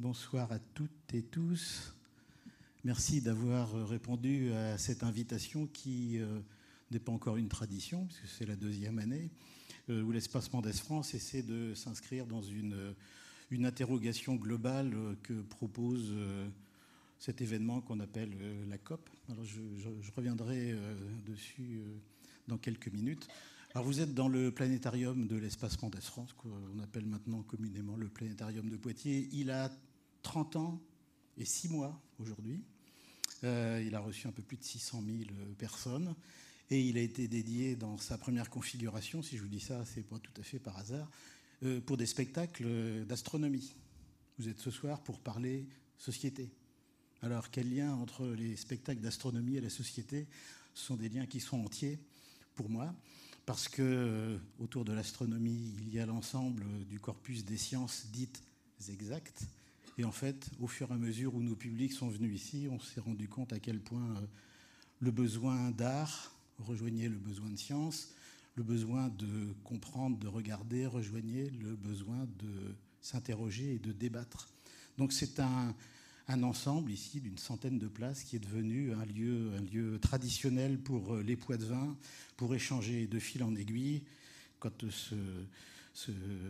bonsoir à toutes et tous. Merci d'avoir répondu à cette invitation qui euh, n'est pas encore une tradition, puisque c'est la deuxième année, euh, où l'espace Mendes France essaie de s'inscrire dans une, une, interrogation globale que propose cet événement qu'on appelle la COP. Alors je, reviendrai dessus dans quelques minutes. Alors vous êtes dans le planétarium de l'espace Mendes France, qu'on appelle maintenant communément le planétarium de Poitiers. Il a 30 ans et 6 mois aujourd'hui. Euh, il a reçu un peu plus de 600 000 personnes et il a été dédié dans sa première configuration, si je vous dis ça, c'est pas tout à fait par hasard, euh, pour des spectacles d'astronomie. Vous êtes ce soir pour parler société. Alors quel lien entre les spectacles d'astronomie et la société? Ce sont des liens qui sont entiers pour moi parce que euh, autour de l'astronomie, il y a l'ensemble du corpus des sciences dites exactes. Et en fait, au fur et à mesure où nos publics sont venus ici, on s'est rendu compte à quel point euh, le besoin d'art rejoignait le besoin de science, le besoin de comprendre, de regarder rejoignait le besoin de s'interroger et de débattre. Donc c'est un, un ensemble ici d'une centaine de places qui est devenu un lieu, un lieu traditionnel pour euh, les poids de vin, pour échanger de fil en aiguille. Quand ce,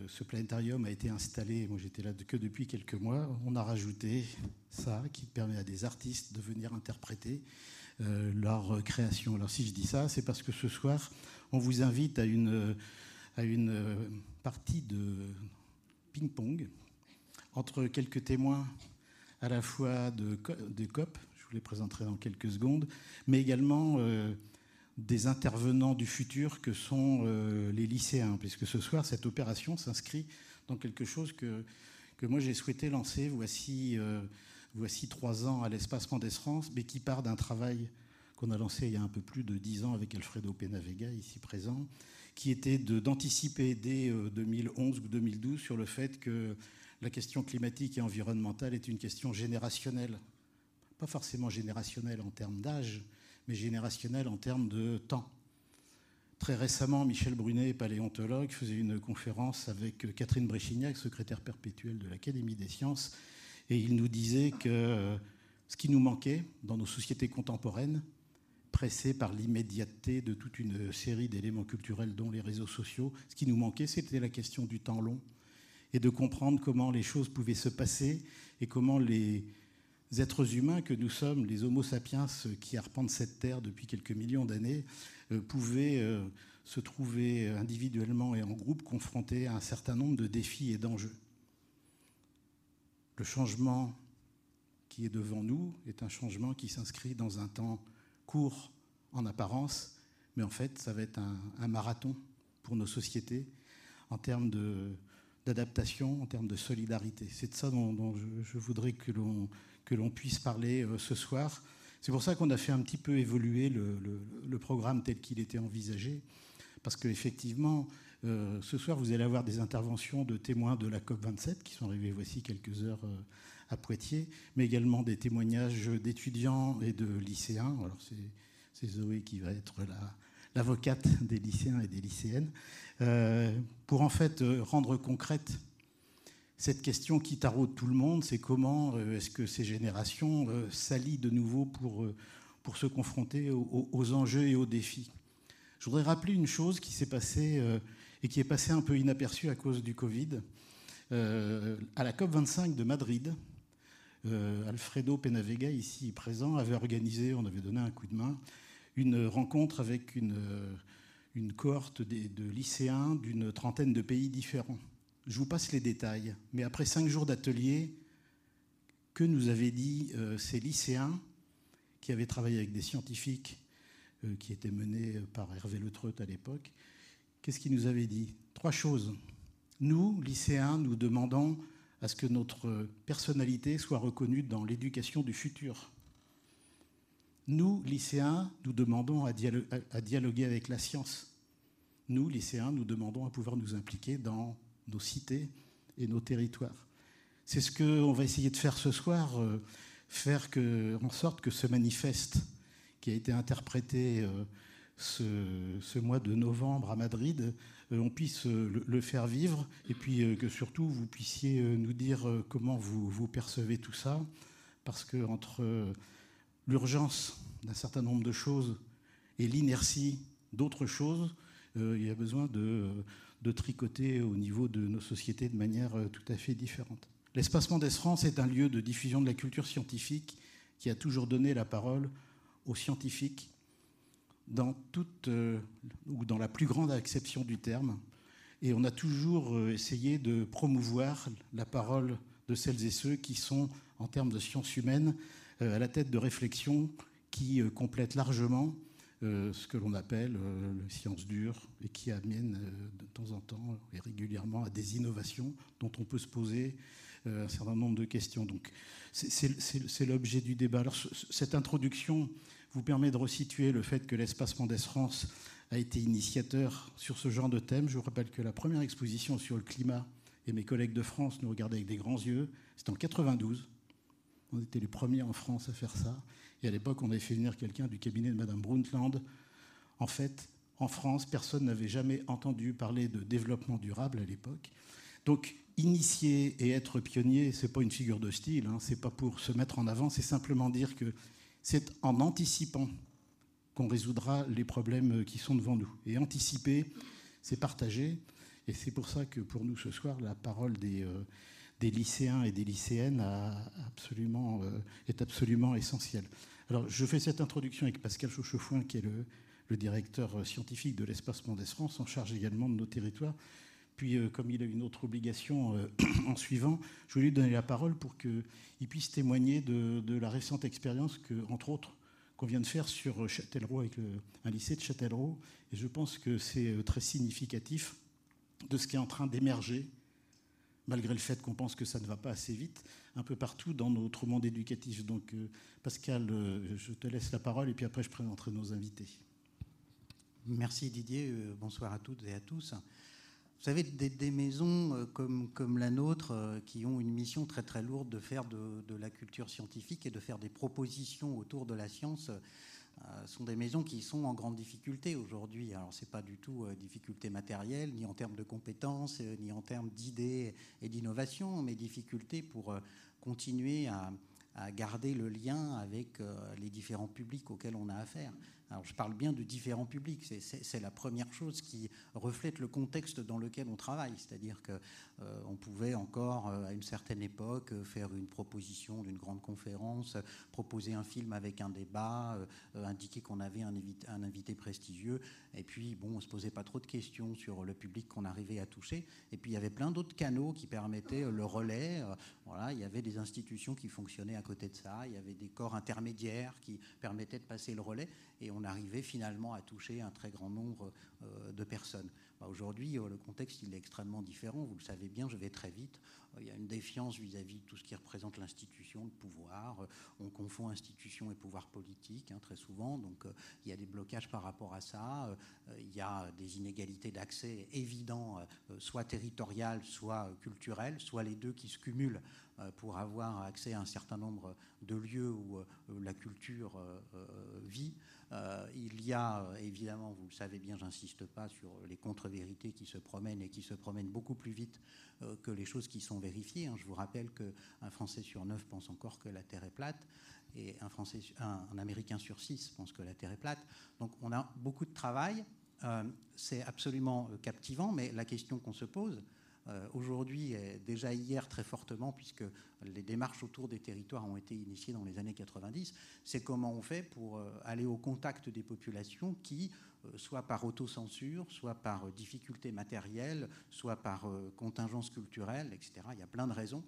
ce, planétarium a été installé, moi j'étais là que depuis quelques mois, on a rajouté ça qui permet à des artistes de venir interpréter euh, leur création. Alors si je dis ça, c'est parce que ce soir, on vous invite à une, à une partie de ping-pong entre quelques témoins à la fois de, COP, je vous les présenterai dans quelques secondes, mais également euh, des intervenants du futur que sont euh, les lycéens, puisque ce soir, cette opération s'inscrit dans quelque chose que, que moi j'ai souhaité lancer voici, euh, voici trois ans à l'espace Mendes France, mais qui part d'un travail qu'on a lancé il y a un peu plus de dix ans avec Alfredo Penavega, ici présent, qui était d'anticiper dès 2011 ou 2012 sur le fait que la question climatique et environnementale est une question générationnelle. Pas forcément générationnelle en termes d'âge, mais en termes de temps. Très récemment, Michel Brunet, paléontologue, faisait une conférence avec Catherine Bréchignac, secrétaire perpétuelle de l'Académie des sciences, et il nous disait que ce qui nous manquait dans nos sociétés contemporaines, pressées par l'immédiateté de toute une série d'éléments culturels, dont les réseaux sociaux, ce qui nous manquait, c'était la question du temps long, et de comprendre comment les choses pouvaient se passer et comment les êtres humains que nous sommes, les Homo sapiens qui arpentent cette terre depuis quelques millions d'années, euh, pouvaient euh, se trouver individuellement et en groupe confrontés à un certain nombre de défis et d'enjeux. Le changement qui est devant nous est un changement qui s'inscrit dans un temps court en apparence, mais en fait, ça va être un, marathon pour nos sociétés en termes d'adaptation, en termes de solidarité. C'est de ça dont, je, voudrais que l'on, que l'on puisse parler euh, ce soir. C'est pour ça qu'on a fait un petit peu évoluer le, programme tel qu'il était envisagé, parce qu'effectivement, euh, ce soir, vous allez avoir des interventions de témoins de la COP27 qui sont arrivés voici quelques heures euh, à Poitiers, mais également des témoignages d'étudiants et de lycéens. Alors c'est Zoé qui va être l'avocate des lycéens et des lycéennes, euh, pour en fait rendre concrète cette question qui taraude tout le monde, c'est comment euh, est-ce que ces générations s'allient de nouveau pour, pour se confronter aux, enjeux et aux défis? Je voudrais rappeler une chose qui s'est passée et qui est passée un peu inaperçue à cause du Covid. à la COP25 de Madrid, Alfredo Penavega, ici présent, avait organisé, on avait donné un coup de main, une rencontre avec une cohorte de, lycéens d'une trentaine de pays différents. Je vous passe les détails, mais après cinq jours d'atelier, que nous avaient dit euh, ces lycéens qui avaient travaillé avec des scientifiques euh, qui étaient menés par Hervé Le Treut à l'époque Qu'est-ce qu'ils nous avaient dit? Trois choses. Nous, lycéens, nous demandons à ce que notre personnalité soit reconnue dans l'éducation du futur. Nous, lycéens, nous demandons à, dialoguer avec la science. Nous, lycéens, nous demandons à pouvoir nous impliquer dans nos cités et nos territoires. C'est ce qu'on va essayer de faire ce soir, euh, faire en sorte que ce manifeste qui a été interprété euh, ce, mois de novembre à Madrid, on puisse le, faire vivre et puis que surtout vous puissiez nous dire comment vous, vous percevez tout ça. Parce que entre l'urgence d'un certain nombre de choses et l'inertie d'autres choses, il y a besoin de, de, tricoter au niveau de nos sociétés de manière tout à fait différente. L'Espacement des France est un lieu de diffusion de la culture scientifique qui a toujours donné la parole aux scientifiques dans toute euh, ou dans la plus grande acception du terme. Et on a toujours euh, essayé de promouvoir la parole de celles et ceux qui sont, en termes de sciences humaines, euh, à la tête de réflexions qui complètent largement ce que l'on appelle les sciences dures et qui amènent temps en temps et régulièrement à des innovations dont on peut se poser un certain nombre de questions. Donc, c'est l'objet du débat. Cette introduction vous permet de resituer le fait que l'Espace Mendès France a été initiateur sur ce genre de thème. Je vous rappelle que la première exposition sur le climat, et mes collègues de France nous regardaient avec des grands yeux, c'était en 92. On était les premiers en France à faire ça. Et à l'époque, on avait fait venir quelqu'un du cabinet de Madame Brundtland. En fait, en France, personne n'avait jamais entendu parler de développement durable à l'époque. Donc, initier et être pionnier, c'est pas une figure de style, hein, c'est pas pour se mettre en avant, c'est simplement dire que c'est en anticipant qu'on résoudra les problèmes qui sont devant nous. Et anticiper, c'est partager. Et c'est pour ça que pour nous ce soir, la parole des, euh, des lycéens et des lycéennes euh, est absolument essentielle. Alors, je fais cette introduction avec Pascal Chauchefouin, qui est le, le directeur scientifique de l'espace Mondes France, en charge également de nos territoires. Puis, euh, comme il a une autre obligation euh, en suivant, je vais lui donner la parole pour qu'il puisse témoigner de, la récente expérience entre autres, qu'on vient de faire sur Châtellerault avec un lycée de Châtellerault. Et je pense que c'est euh, très significatif de ce qui est en train d'émerger, malgré le fait qu'on pense que ça ne va pas assez vite, un peu partout dans notre monde éducatif. Donc, Pascal, je te laisse la parole et puis après, je présenterai nos invités. Merci Didier. Bonsoir à toutes et à tous. Vous savez, des, maisons euh, comme, la nôtre, euh, qui ont une mission très très lourde de faire de, la culture scientifique et de faire des propositions autour de la science, euh, sont des maisons qui sont en grande difficulté aujourd'hui. Alors, ce n'est pas du tout difficulté matérielle, ni en termes de compétences, ni en termes d'idées et d'innovation, mais difficulté pour continuer à, garder le lien avec les différents publics auxquels on a affaire. Je parle bien de différents publics, c'est la première chose qui reflète le contexte dans lequel on travaille, c'est-à-dire qu'on euh, pouvait encore euh, à une certaine époque faire une proposition d'une grande conférence, proposer un film avec un débat, euh, indiquer qu'on avait un invité, prestigieux, et puis bon, on se posait pas trop de questions sur le public qu'on arrivait à toucher, et puis il y avait plein d'autres canaux qui permettaient le relais. Voilà, il y avait des institutions qui fonctionnaient à côté de ça, il y avait des corps intermédiaires qui permettaient de passer le relais, et on arrivait finalement à toucher un très grand nombre euh, de personnes. Bah, aujourd'hui, euh, le contexte il est extrêmement différent. Vous le savez bien, je vais très vite. Euh, il y a une défiance vis-à-vis de tout ce qui représente l'institution, le pouvoir. On confond institution et pouvoir politique hein, très souvent. Donc il y a des blocages par rapport à ça. Il y a des inégalités d'accès évidents, soit territoriales, soit culturelles, soit les deux qui se cumulent pour avoir accès à un certain nombre de lieux où la culture vit. Euh, il y a évidemment, vous le savez bien, j'insiste pas sur les contre-vérités qui se promènent et qui se promènent beaucoup plus vite euh, que les choses qui sont vérifiées. Hein. Je vous rappelle qu'un Français sur neuf pense encore que la Terre est plate et un, Français, un, Américain sur six pense que la Terre est plate. Donc on a beaucoup de travail. Euh, c'est absolument captivant, mais la question qu'on se pose, euh, aujourd'hui, déjà hier très fortement, puisque les démarches autour des territoires ont été initiées dans les années 90, c'est comment on fait pour euh, aller au contact des populations qui, euh, soit par autocensure, soit par difficultés matérielles, soit par contingence culturelle, etc., il y a plein de raisons,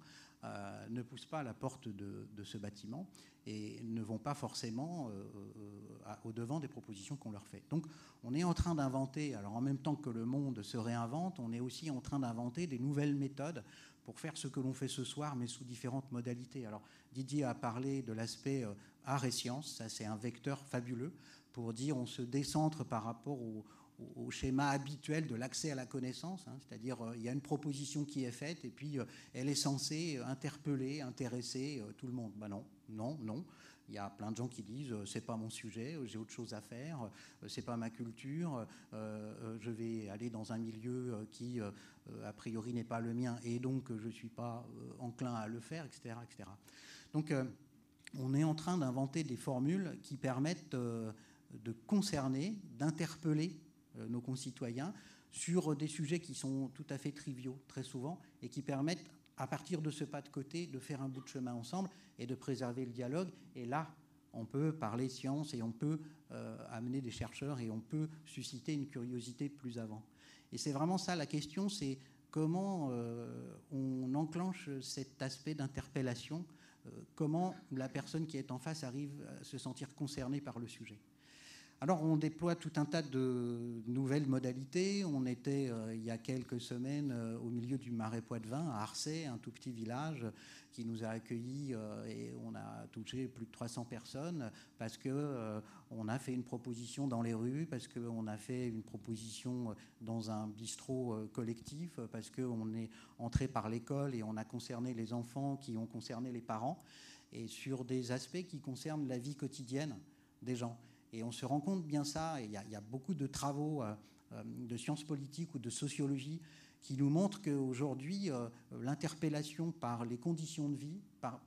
ne poussent pas à la porte de, ce bâtiment et ne vont pas forcément euh, euh, au devant des propositions qu'on leur fait. Donc on est en train d'inventer, alors en même temps que le monde se réinvente, on est aussi en train d'inventer des nouvelles méthodes pour faire ce que l'on fait ce soir, mais sous différentes modalités. Alors Didier a parlé de l'aspect euh, art et science, ça c'est un vecteur fabuleux pour dire on se décentre par rapport au, au schéma habituel de l'accès à la connaissance, hein. c'est-à-dire il y a une proposition qui est faite et puis elle est censée interpeller, intéresser tout le monde. Ben non, non, non. Il y a plein de gens qui disent c'est pas mon sujet, j'ai autre chose à faire, c'est pas ma culture, je vais aller dans un milieu qui a priori n'est pas le mien et donc je suis pas enclin à le faire, etc., etc. Donc on est en train d'inventer des formules qui permettent de concerner, d'interpeller nos concitoyens sur des sujets qui sont tout à fait triviaux très souvent et qui permettent à partir de ce pas de côté de faire un bout de chemin ensemble et de préserver le dialogue. Et là, on peut parler science et on peut euh, amener des chercheurs et on peut susciter une curiosité plus avant. Et c'est vraiment ça la question, c'est comment euh, on enclenche cet aspect d'interpellation, euh, comment la personne qui est en face arrive à se sentir concernée par le sujet. Alors on déploie tout un tas de nouvelles modalités. On était euh, il y a quelques semaines euh, au milieu du Marais Poitevin à Arcet, un tout petit village qui nous a accueillis euh, et on a touché plus de 300 personnes parce que on a fait une proposition dans les rues, parce qu'on a fait une proposition dans un bistrot collectif, parce qu'on est entré par l'école et on a concerné les enfants qui ont concerné les parents et sur des aspects qui concernent la vie quotidienne des gens. Et on se rend compte bien ça, et il y, a beaucoup de travaux euh, euh, de sciences politiques ou de sociologie qui nous montrent qu'aujourd'hui, euh, l'interpellation par les conditions de vie, par,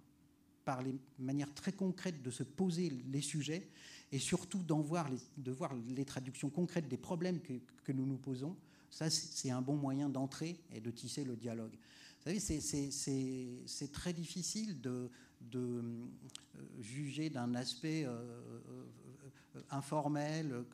par les manières très concrètes de se poser les sujets, et surtout voir de voir les traductions concrètes des problèmes que, que nous nous posons, ça c'est un bon moyen d'entrer et de tisser le dialogue. Vous savez, c'est très difficile de, de juger d'un aspect euh, informel,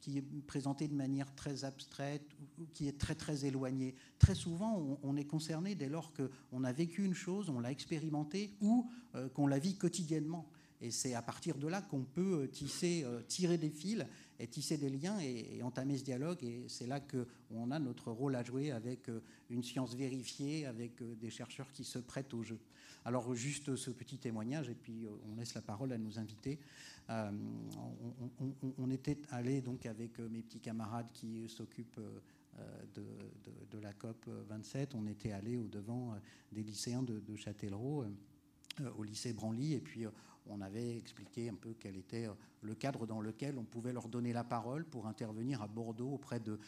qui est présenté de manière très abstraite, ou qui est très très éloigné. Très souvent, on, est concerné dès lors qu'on a vécu une chose, on l'a expérimenté ou euh, qu'on la vit quotidiennement. Et c'est à partir de là qu'on peut euh, tisser, tirer des fils et tisser des liens et, entamer ce dialogue. Et c'est là qu'on a notre rôle à jouer avec une science vérifiée, avec des chercheurs qui se prêtent au jeu. Alors juste ce petit témoignage, et puis on laisse la parole à nos invités. Euh, on, était allé donc avec euh, mes petits camarades qui s'occupent euh, de, la COP 27, on était allé au devant des lycéens de, Châtellerault, au lycée Branly, et puis on avait expliqué un peu quel était le cadre dans lequel on pouvait leur donner la parole pour intervenir à Bordeaux auprès de,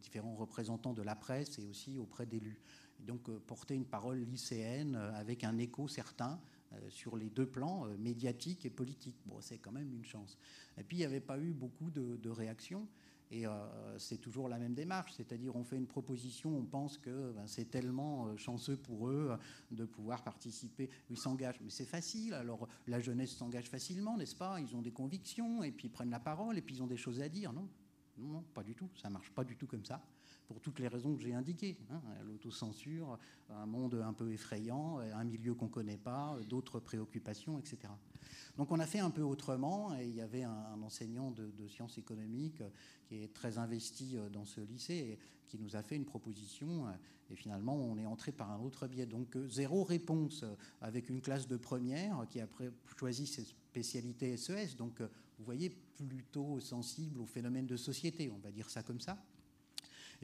différents représentants de la presse et aussi auprès d'élus. Donc porter une parole lycéenne avec un écho certain euh, sur les deux plans, euh, médiatiques et politiques. Bon, c'est quand même une chance. Et puis, il n'y avait pas eu beaucoup de, réactions. Et euh, c'est toujours la même démarche, c'est-à-dire on fait une proposition, on pense que ben, c'est tellement chanceux pour eux de pouvoir participer, ils s'engagent, mais c'est facile, alors la jeunesse s'engage facilement, n'est-ce pas? Ils ont des convictions, et puis ils prennent la parole, et puis ils ont des choses à dire, non. Non, non, pas du tout, ça marche pas du tout comme ça pour toutes les raisons que j'ai indiquées. Hein, L'autocensure, un monde un peu effrayant, un milieu qu'on ne connaît pas, d'autres préoccupations, etc. Donc on a fait un peu autrement, et il y avait un, enseignant de, sciences économiques qui est très investi euh, dans ce lycée et qui nous a fait une proposition, et finalement on est entré par un autre biais. Donc euh, zéro réponse avec une classe de première qui a choisi ses spécialités SES, e donc euh, vous voyez plutôt sensible aux phénomènes de société, on va dire ça comme ça.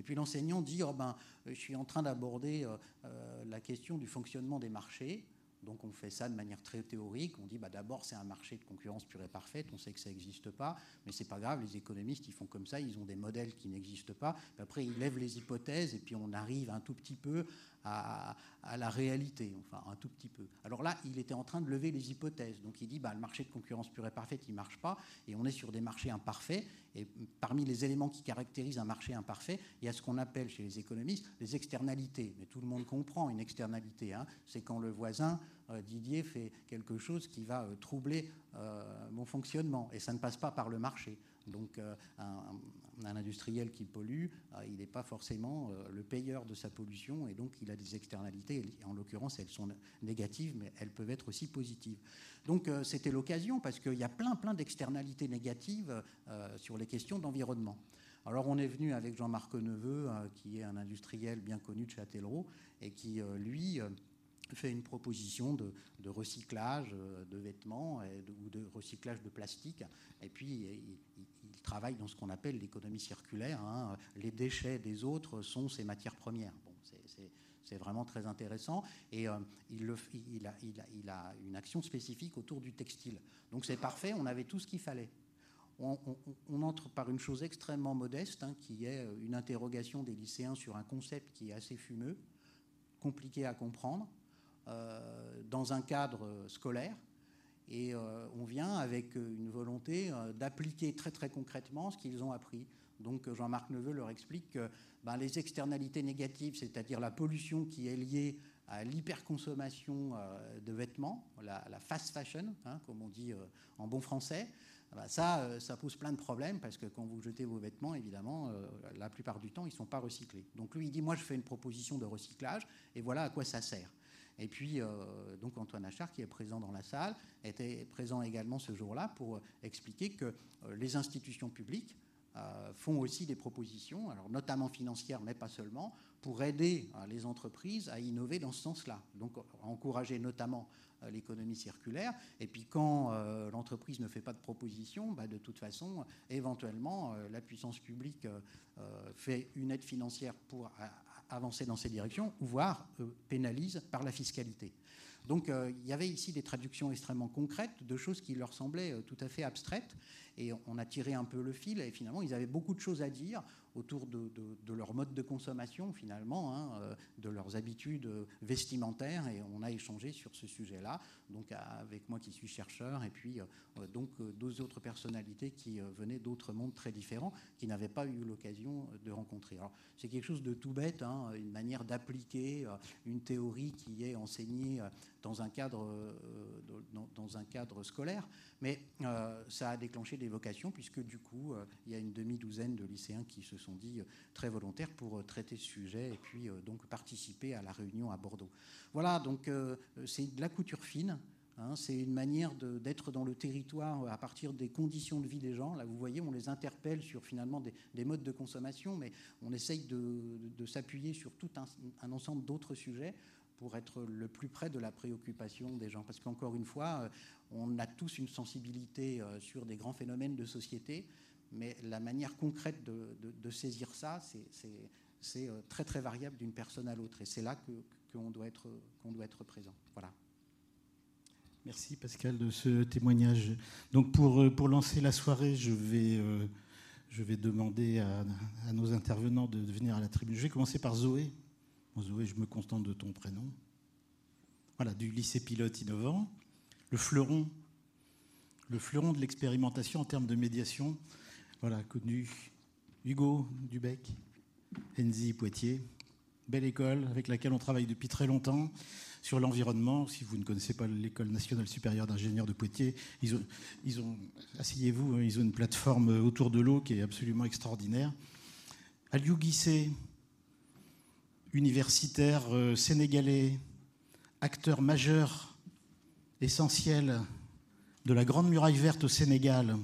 Et puis l'enseignant dit oh ben, Je suis en train d'aborder euh, euh, la question du fonctionnement des marchés. Donc on fait ça de manière très théorique. On dit bah, d'abord c'est un marché de concurrence pure et parfaite. On sait que ça n'existe pas, mais c'est pas grave. Les économistes ils font comme ça. Ils ont des modèles qui n'existent pas. après ils lèvent les hypothèses et puis on arrive un tout petit peu à, la réalité, enfin un tout petit peu. Alors là, il était en train de lever les hypothèses. Donc il dit, bah, le marché de concurrence pure et parfaite, il ne marche pas, et on est sur des marchés imparfaits. Et parmi les éléments qui caractérisent un marché imparfait, il y a ce qu'on appelle chez les économistes les externalités. Mais tout le monde comprend une externalité. Hein. C'est quand le voisin, euh, Didier, fait quelque chose qui va euh, troubler euh, mon fonctionnement. Et ça ne passe pas par le marché. Donc un, industriel qui pollue, euh, il n'est pas forcément euh, le payeur de sa pollution et donc il a des externalités. En l'occurrence, elles sont négatives, mais elles peuvent être aussi positives. Donc euh, c'était l'occasion parce qu'il y a plein, plein d'externalités négatives sur les questions d'environnement. Alors on est venu avec Jean-Marc Neveu, qui est un industriel bien connu de Châtellerault, et qui, lui, fait une proposition de, recyclage de vêtements ou de recyclage de plastique. Et puis, il, travaille dans ce qu'on appelle l'économie circulaire. Hein. Les déchets des autres sont ces matières premières. Bon, C'est vraiment très intéressant. Et il, le, il, a, une action spécifique autour du textile. Donc c'est parfait, on avait tout ce qu'il fallait. On, entre par une chose extrêmement modeste, hein, qui est une interrogation des lycéens sur un concept qui est assez fumeux, compliqué à comprendre, euh, dans un cadre scolaire. Et euh, on vient avec une volonté euh, d'appliquer très très concrètement ce qu'ils ont appris. Donc Jean-Marc Neveu leur explique que ben, les externalités négatives, c'est-à-dire la pollution qui est liée à l'hyperconsommation euh, de vêtements, la, fast fashion, hein, comme on dit euh, en bon français, ben ça, euh, ça pose plein de problèmes parce que quand vous jetez vos vêtements, évidemment, la plupart du temps, ils ne sont pas recyclés. Donc lui, il dit, moi, je fais une proposition de recyclage et voilà à quoi ça sert. Et puis, euh, donc Antoine Achard, qui est présent dans la salle, était présent également ce jour-là pour expliquer que euh, les institutions publiques euh, font aussi des propositions, alors notamment financières, mais pas seulement, pour aider les entreprises à innover dans ce sens-là. Donc, encourager notamment l'économie circulaire. Et puis, quand l'entreprise ne fait pas de proposition, bah, de toute façon, éventuellement, la puissance publique fait une aide financière pour avancer dans ces directions, voire pénalise par la fiscalité. Donc euh, il y avait ici des traductions extrêmement concrètes de choses qui leur semblaient euh, tout à fait abstraites. Et on a tiré un peu le fil et finalement ils avaient beaucoup de choses à dire autour de, leur mode de consommation finalement, hein, euh, de leurs habitudes vestimentaires et on a échangé sur ce sujet-là, donc avec moi qui suis chercheur et puis euh, donc deux personnalités qui euh, venaient d'autres mondes très différents qui n'avaient pas eu l'occasion de rencontrer. Alors c'est quelque chose de tout bête, hein, une manière d'appliquer une théorie qui est enseignée dans un cadre, dans, dans un cadre scolaire, mais ça a déclenché des vocations puisque du coup il y a une demi-douzaine de lycéens qui se sont dit très volontaires pour traiter ce sujet et puis donc participer à la réunion à Bordeaux. Voilà, donc c'est de la couture fine. Hein, c'est une manière d'être dans le territoire à partir des conditions de vie des gens. Là, vous voyez, on les interpelle sur finalement des, des modes de consommation, mais on essaye de, s'appuyer sur tout un ensemble d'autres sujets pour être le plus près de la préoccupation des gens. Parce qu'encore une fois, on a tous une sensibilité sur des grands phénomènes de société, mais la manière concrète de, saisir ça, c'est euh, très très variable d'une personne à l'autre. Et c'est là qu'on qu doit, doit être présent. Voilà. Merci Pascal de ce témoignage. Donc pour, euh, pour lancer la soirée, je vais, euh, je vais demander à, nos intervenants de venir à la tribune. Je vais commencer par Zoé. Je me contente de ton prénom. Voilà, du lycée pilote innovant. Le fleuron, le fleuron de l'expérimentation en termes de médiation voilà, connu Hugo Dubec, Enzi Poitiers. Belle école avec laquelle on travaille depuis très longtemps sur l'environnement. Si vous ne connaissez pas l'École nationale supérieure d'ingénieurs de Poitiers, ils ont, asseyez-vous, hein, ils ont une plateforme autour de l'eau qui est absolument extraordinaire. Aliou Guissé, universitaire euh, sénégalais, acteur majeur, essentiel de la Grande Muraille Verte au Sénégal,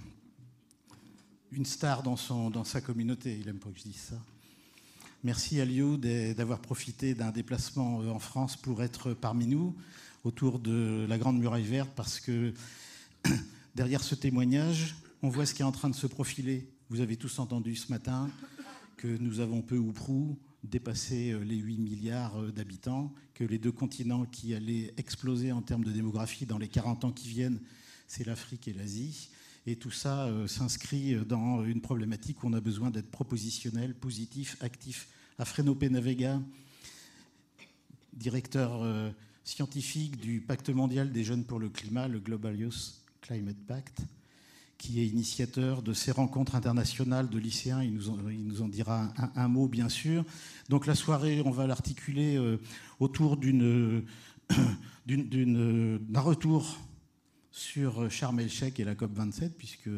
une star dans, sa communauté. Il n'aime pas que je dise ça. Merci à Liu d'avoir profité d'un déplacement euh, en France pour être parmi nous autour de la Grande Muraille Verte parce que derrière ce témoignage, on voit ce qui est en train de se profiler. Vous avez tous entendu ce matin que nous avons peu ou prou dépassé euh, les 8 milliards euh, d'habitants, que les deux continents qui allaient exploser en termes de démographie dans les 40 ans qui viennent, c'est l'Afrique et l'Asie, et tout ça euh, s'inscrit dans une problématique où on a besoin d'être propositionnel, positif, actif. Afreno Penavega, directeur scientifique du Pacte mondial des jeunes pour le climat, le Global Youth Climate Pact, qui est initiateur de ces rencontres internationales de lycéens. Il nous en, il nous en dira un, mot, bien sûr. Donc la soirée, on va l'articuler euh, autour d'une d'un retour sur Sharm el-Sheikh et la COP27, puisque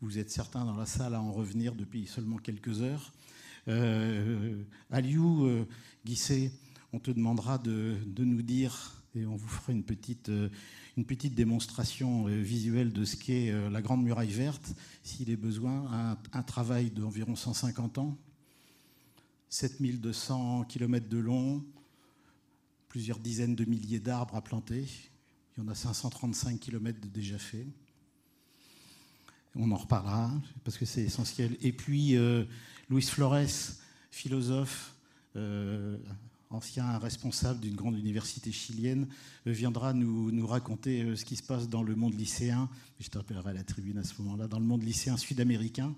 vous êtes certains dans la salle à en revenir depuis seulement quelques heures. Euh, Aliou euh, Guissé, on te demandera de, de, nous dire, et on vous fera une petite, euh, une petite démonstration euh, visuelle de ce qu'est euh, la Grande Muraille Verte, s'il est besoin, un, travail d'environ 150 ans, 7200 km de long, plusieurs dizaines de milliers d'arbres à planter, il y en a 535 km de déjà fait. On en reparlera parce que c'est essentiel. Et puis, euh, Luis Flores, philosophe, euh, ancien responsable d'une grande université chilienne, viendra nous, nous raconter ce qui se passe dans le monde lycéen. Je te rappellerai à la tribune à ce moment-là, dans le monde lycéen sud-américain,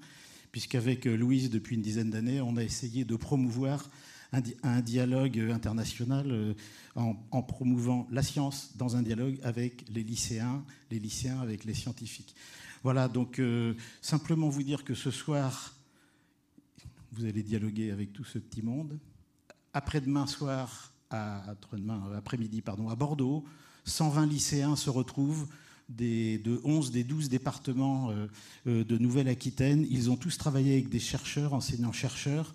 puisqu'avec Louise, depuis une dizaine d'années, on a essayé de promouvoir un, dialogue international en, promouvant la science dans un dialogue avec les lycéens, les lycéens avec les scientifiques. Voilà, donc simplement vous dire que ce soir, vous allez dialoguer avec tout ce petit monde. Après-demain soir, après-demain après-midi, pardon, à Bordeaux, 120 lycéens se retrouvent de 11 des 12 départements euh, euh, de Nouvelle-Aquitaine. Ils ont tous travaillé avec des chercheurs, enseignants-chercheurs,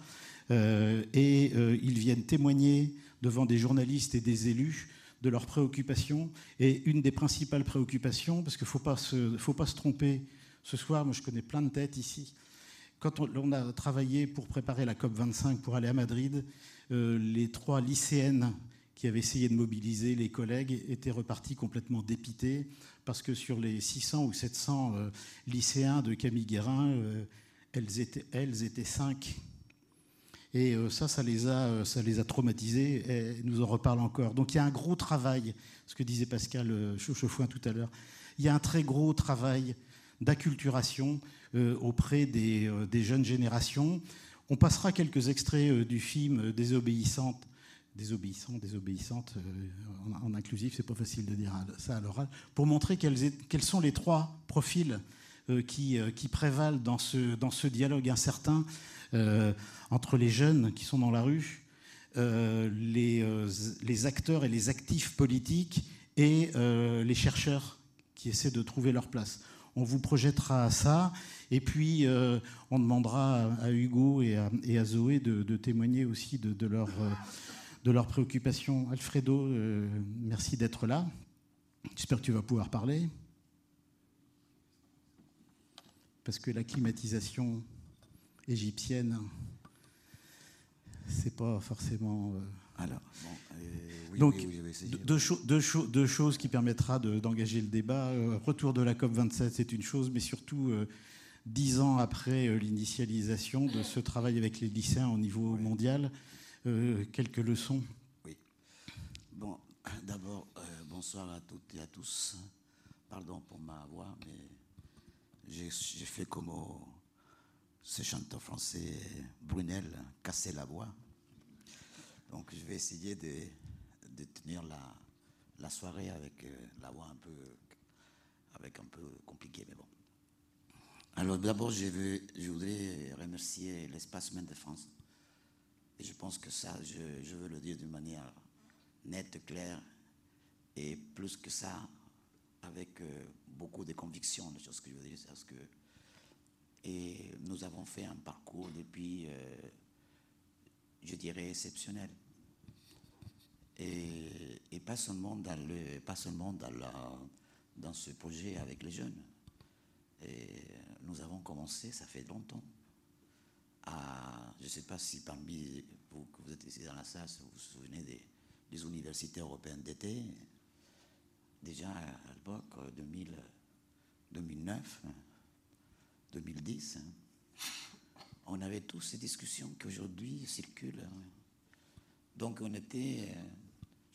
euh, et ils viennent témoigner devant des journalistes et des élus de leurs préoccupations. Et une des principales préoccupations, parce qu'il ne faut, pas se, tromper, ce soir, moi je connais plein de têtes ici, quand on, a travaillé pour préparer la COP25 pour aller à Madrid, euh, les trois lycéennes qui avaient essayé de mobiliser les collègues étaient reparties complètement dépitées parce que sur les 600 ou 700 euh, lycéens de Camille Guérin, euh, elles, étaient, elles étaient cinq. Et ça, ça les, a, ça les a nous en reparle encore. Donc il y a un gros travail, ce que disait Pascal Chauchefouin tout à l'heure, il y a un très gros travail d'acculturation euh, auprès euh, des, jeunes générations. On passera quelques extraits euh, du film Désobéissante. Désobéissant, désobéissante, en, inclusif, c'est pas facile de dire ça à l'oral, pour montrer quels, sont les trois profils qui, qui, prévalent dans ce, dans ce dialogue incertain entre les jeunes qui sont dans la rue, les, les, acteurs et les actifs politiques et les chercheurs qui essaient de trouver leur place on vous projettera ça. Et puis, euh, on demandera à Hugo et à, Zoé de, témoigner aussi de, leur, euh, de leurs préoccupations. Alfredo, euh, merci d'être là. J'espère que tu vas pouvoir parler. Parce que la climatisation égyptienne, c'est pas forcément. Alors, donc, deux, deux, choses qui permettra d'engager le débat. Euh, retour de la COP27, c'est une chose, mais surtout, euh, dix ans après euh, l'initialisation de ce travail avec les lycéens au niveau mondial, quelques leçons Oui. Bon, d'abord, bonsoir à toutes et à tous. Pardon pour ma voix, mais j'ai fait comme ce chanteur français Brunel, casser la voix. Donc je vais essayer de de tenir la, la soirée avec euh, la voix un peu, avec un peu compliqué, mais bon. Alors d'abord, je, je voudrais remercier l'Espace Maine de France. Et je pense que ça, je, veux le dire d'une manière nette, claire, et plus que ça, avec euh, beaucoup de conviction, les choses que je veux dire, c'est que et nous avons fait un parcours depuis, euh, je dirais, exceptionnel et, pas seulement dans le, pas seulement dans, ce projet avec les jeunes. Nous avons commencé, ça fait longtemps, à, je ne sais pas si parmi vous que vous êtes ici dans la salle, vous vous souvenez des, universités européennes d'été, déjà à l'époque 2009, 2010, on avait tous ces discussions qui aujourd'hui circulent. Hein. Donc on était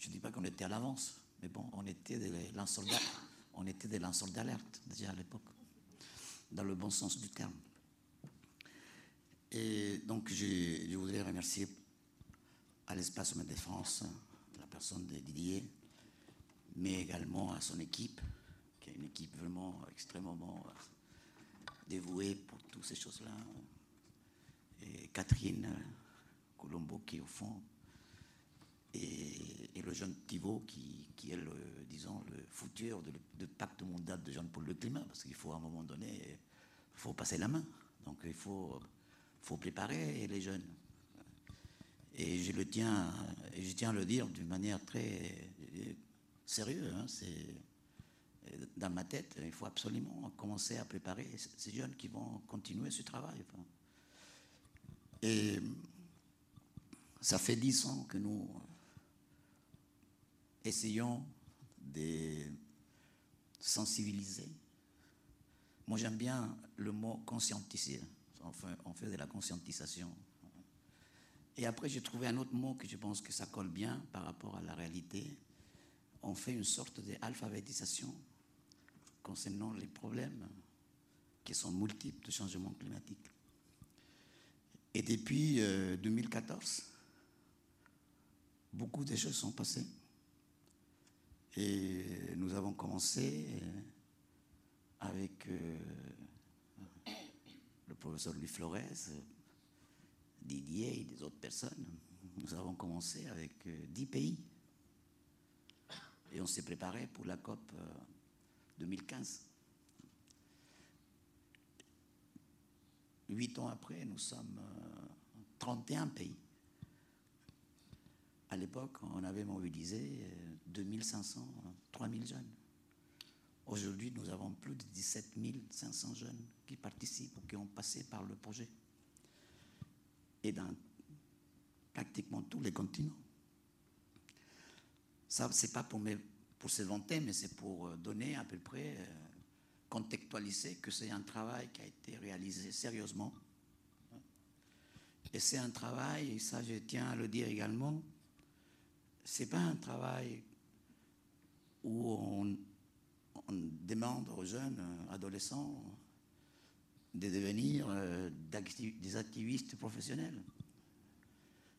je ne dis pas qu'on était à l'avance, mais bon, on était des on était des lanceurs d'alerte déjà à l'époque, dans le bon sens du terme. Et donc, je, voudrais remercier à l'Espace de France la personne de Didier, mais également à son équipe, qui est une équipe vraiment extrêmement dévouée pour toutes ces choses-là. Et Catherine Colombo, qui est au fond et, le jeune Thibault qui, est, le, disons, le futur du pacte mondial de jeunes pour le climat, parce qu'il faut à un moment donné, faut passer la main. Donc il faut, faut préparer les jeunes. Et je le tiens, je tiens à le dire d'une manière très sérieuse. Hein, c'est dans ma tête, il faut absolument commencer à préparer ces jeunes qui vont continuer ce travail. Et ça fait dix ans que nous essayons de sensibiliser. Moi, j'aime bien le mot conscientiser. On fait de la conscientisation. Et après, j'ai trouvé un autre mot que je pense que ça colle bien par rapport à la réalité. On fait une sorte d'alphabétisation concernant les problèmes qui sont multiples de changement climatique. Et depuis 2014, euh, beaucoup de choses sont passées. Et nous avons commencé euh, avec euh, le professeur Louis Flores, Didier et des autres personnes. Nous avons commencé avec 10 pays. Et on s'est préparé pour la COP 2015. Huit ans après, nous sommes 31 euh, pays. À l'époque, on avait mobilisé 2500, euh, 3000 jeunes. Aujourd'hui, nous avons plus de 17 500 jeunes qui participent ou qui ont passé par le projet. Et dans pratiquement tous les continents. Ça, c'est pas pour, pour se vanter, mais c'est pour euh, donner à peu près contextualiser que c'est un travail qui a été réalisé sérieusement. Et c'est un travail, et ça je tiens à le dire également, c'est pas un travail où on, demande aux jeunes adolescents de devenir euh, des activistes professionnels.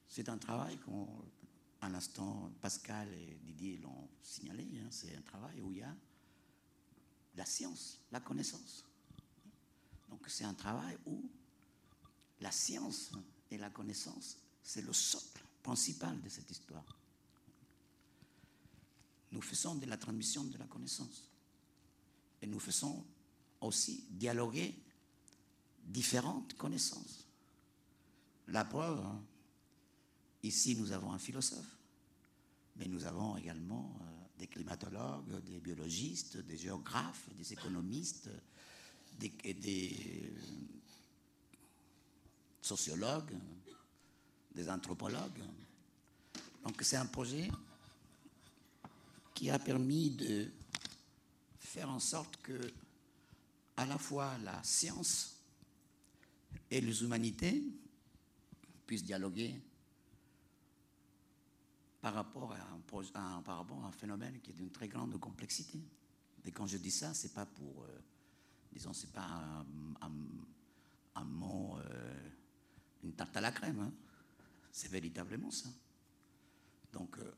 C'est un travail qu'on, à l'instant, Pascal et Didier l'ont signalé, hein, c'est un travail où il y a la science, la connaissance. Donc c'est un travail où la science et la connaissance, c'est le socle principal de cette histoire. Nous faisons de la transmission de la connaissance. Et nous faisons aussi dialoguer différentes connaissances. La preuve, hein, ici nous avons un philosophe, mais nous avons également euh, des climatologues, des biologistes, des géographes, des économistes, des, des sociologues, des anthropologues. Donc c'est un projet qui a permis de faire en sorte que à la fois la science et les humanités puissent dialoguer par rapport à un, par rapport à un phénomène qui est d'une très grande complexité. Et quand je dis ça, c'est pas pour, euh, disons, c'est pas un, mot, euh, une tarte à la crème. Hein. C'est véritablement ça. Donc, euh,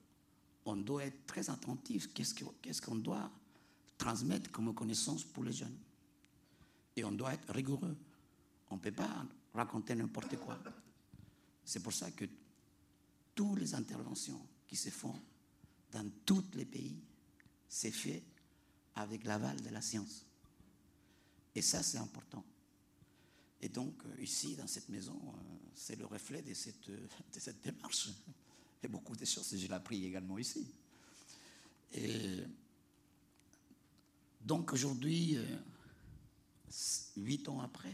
on doit être très attentif. Qu'est-ce qu'on doit transmettre comme connaissance pour les jeunes Et on doit être rigoureux. On ne peut pas raconter n'importe quoi. C'est pour ça que toutes les interventions qui se font dans tous les pays, c'est fait avec l'aval de la science. Et ça, c'est important. Et donc, euh, ici, dans cette maison, euh, c'est le reflet de cette, de cette démarche. Beaucoup de choses, je l'ai appris également ici. Et donc, aujourd'hui, euh, huit ans après,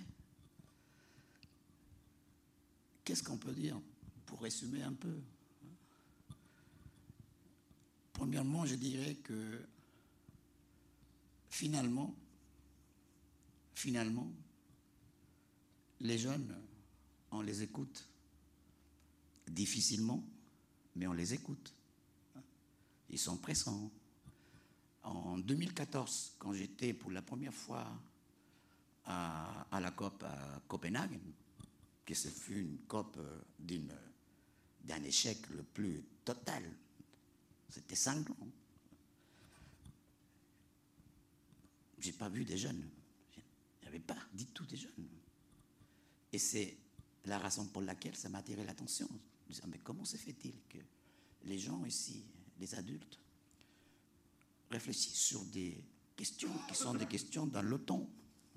qu'est-ce qu'on peut dire pour résumer un peu? Premièrement, je dirais que finalement, finalement, les jeunes, on les écoute difficilement, mais on les écoute. Ils sont pressants. En 2014, quand j'étais pour la première fois à, la COP à Copenhague, que ce fut une COP d'un échec le plus total c'était sanglant. J'ai pas vu des jeunes. Il n'y avait pas du tout des jeunes. Et c'est la raison pour laquelle ça m'a attiré l'attention. Mais comment se fait-il que les gens ici, les adultes, réfléchissent sur des questions qui sont des questions dans le temps.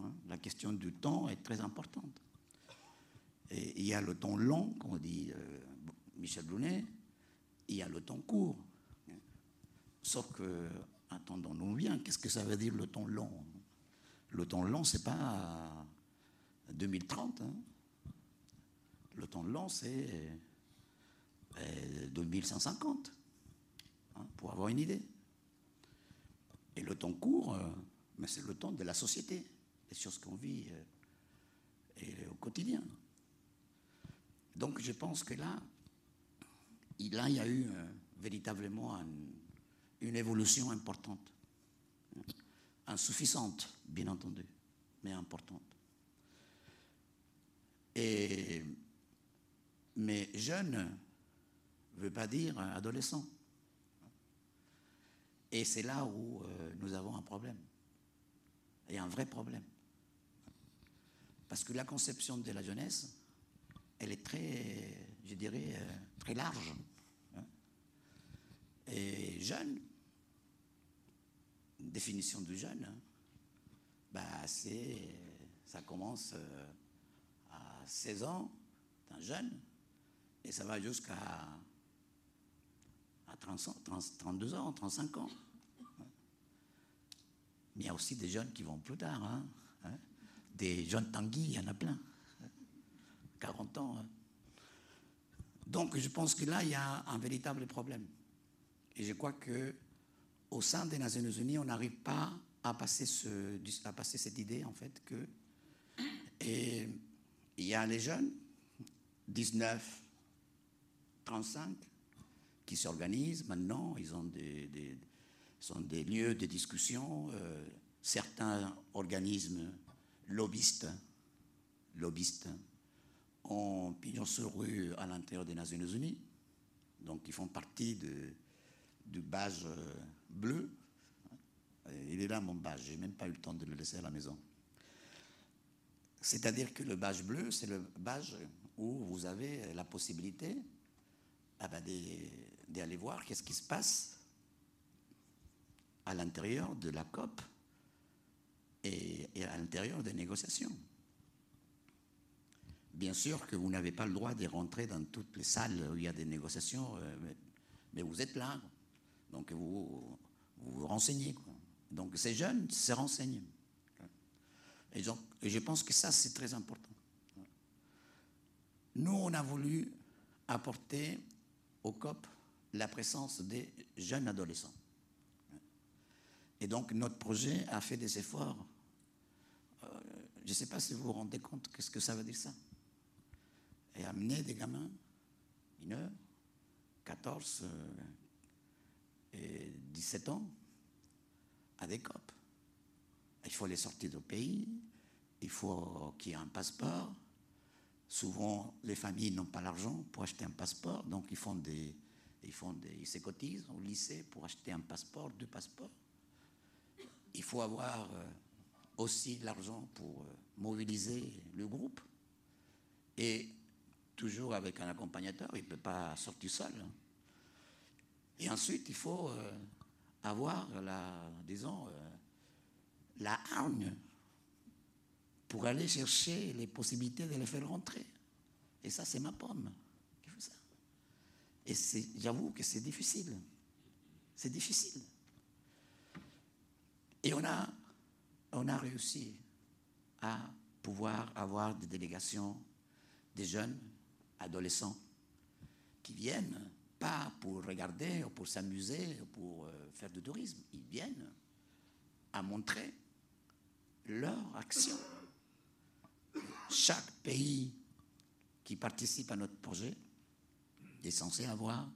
Hein? La question du temps est très importante. Il y a le temps long, comme dit euh, Michel Blounet, il y a le temps court. Sauf que, attendons-nous bien, qu'est-ce que ça veut dire le temps long? Le temps long, c'est pas 2030. Hein. Le temps long, c'est 2150, euh, hein, pour avoir une idée. Et le temps court, euh, mais c'est le temps de la société, des choses qu'on vit euh, au quotidien. Donc je pense que là, il y a eu euh, véritablement une évolution importante. Insuffisante, bien entendu, mais importante. Et, mais jeune ne veut pas dire adolescent. Et c'est là où euh, nous avons un problème. Et un vrai problème. Parce que la conception de la jeunesse, elle est très, je dirais, euh, très large. Hein. Et jeune, définition du jeune, hein, bah c'est, ça commence euh, à 16 ans, un jeune, et ça va jusqu'à à 32 ans, 35 ans. Mais il y a aussi des jeunes qui vont plus tard. Hein, hein. Des jeunes tanguis, il y en a plein. 40 ans. Hein. Donc je pense que là, il y a un véritable problème. Et je crois que au sein des Nations Unies, on n'arrive pas à passer, ce, à passer cette idée, en fait, que et il y a les jeunes, 19, 35, qui s'organisent maintenant, ils ont des, sont des lieux de discussion, euh, certains organismes lobbyistes, lobbyistes ont pignon sur rue à l'intérieur des Nations Unies, donc ils font partie de, du badge euh, bleu. Il est là mon badge, j'ai même pas eu le temps de le laisser à la maison. C'est-à-dire que le badge bleu, c'est le badge où vous avez la possibilité ah ben, d'aller voir qu'est-ce qui se passe à l'intérieur de la COP et, à l'intérieur des négociations. Bien sûr que vous n'avez pas le droit de rentrer dans toutes les salles où il y a des négociations, euh, mais, vous êtes là, donc vous vous, renseignez. Donc ces jeunes se renseignent. Et, donc, et je pense que ça, c'est très important. Nous, on a voulu apporter au COP la présence des jeunes adolescents. Et donc notre projet a fait des efforts. Euh, je ne sais pas si vous vous rendez compte qu'est-ce que ça veut dire ça? Et amener des gamins mineurs, 14 euh, et 17 ans, à des COP. Il faut les sortir du pays, il faut qu'il y ait un passeport. Souvent, les familles n'ont pas l'argent pour acheter un passeport, donc ils font des, ils se cotisent au lycée pour acheter un passeport, deux passeports il faut avoir euh, aussi l'argent pour euh, mobiliser le groupe. Et toujours avec un accompagnateur, il ne peut pas sortir seul. Et ensuite, il faut euh, avoir la, disons, la hargne pour aller chercher les possibilités de les faire rentrer. Et ça, c'est ma pomme. Et j'avoue que c'est difficile. C'est difficile. Et on a, on a réussi à pouvoir avoir des délégations des jeunes adolescents qui viennent pas pour regarder ou pour s'amuser ou pour euh, faire du tourisme, ils viennent à montrer leur action. Chaque pays qui participe à notre projet est censé avoir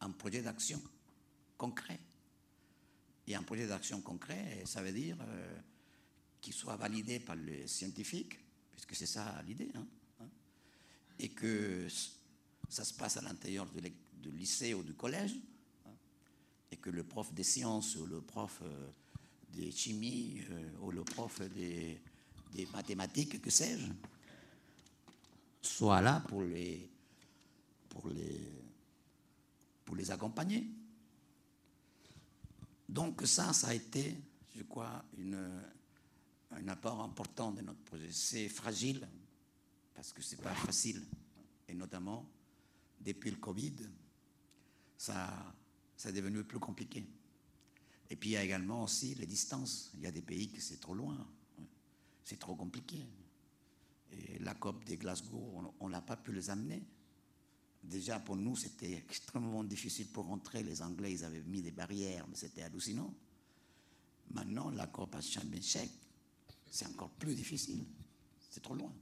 un projet d'action concret. Et un projet d'action concret, ça veut dire euh, qu'il soit validé par les scientifiques, puisque c'est ça l'idée, hein, hein, et que ça se passe à l'intérieur du lycée ou du collège, hein, et que le prof des sciences ou le prof euh, des chimies euh, ou le prof des, des mathématiques, que sais-je, soit là pour les, pour les, pour les accompagner. Donc ça, ça a été, je crois, un apport important de notre projet. C'est fragile, parce que ce n'est pas facile, et notamment depuis le Covid, ça, ça est devenu plus compliqué. Et puis il y a également aussi les distances. Il y a des pays qui c'est trop loin, c'est trop compliqué. Et la COP des Glasgow, on n'a pas pu les amener. Déjà, pour nous, c'était extrêmement difficile pour rentrer. Les Anglais, ils avaient mis des barrières, mais c'était hallucinant. Maintenant, la à Championship, c'est encore plus difficile. C'est trop loin.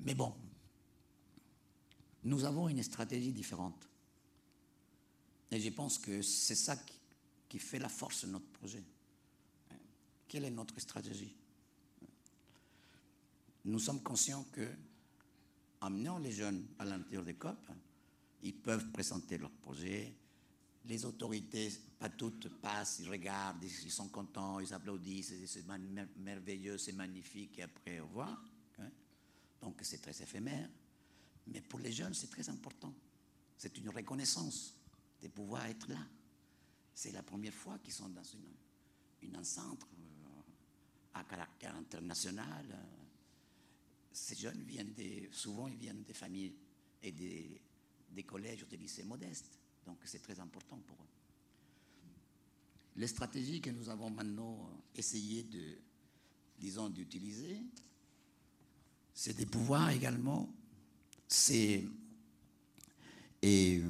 Mais bon, nous avons une stratégie différente. Et je pense que c'est ça qui fait la force de notre projet. Quelle est notre stratégie? Nous sommes conscients que, amenant les jeunes à l'intérieur des COP, ils peuvent présenter leur projet. Les autorités, pas toutes, passent, ils regardent, ils sont contents, ils applaudissent, c'est merveilleux, c'est magnifique, et après, au revoir. Hein. Donc, c'est très éphémère. Mais pour les jeunes, c'est très important. C'est une reconnaissance de pouvoir être là. C'est la première fois qu'ils sont dans une, une enceinte euh, à caractère international. Ces jeunes viennent souvent ils viennent des familles et des, des collèges ou des lycées modestes. Donc c'est très important pour eux. Les stratégies que nous avons maintenant essayé de, disons, d'utiliser, c'est de pouvoir également c'est et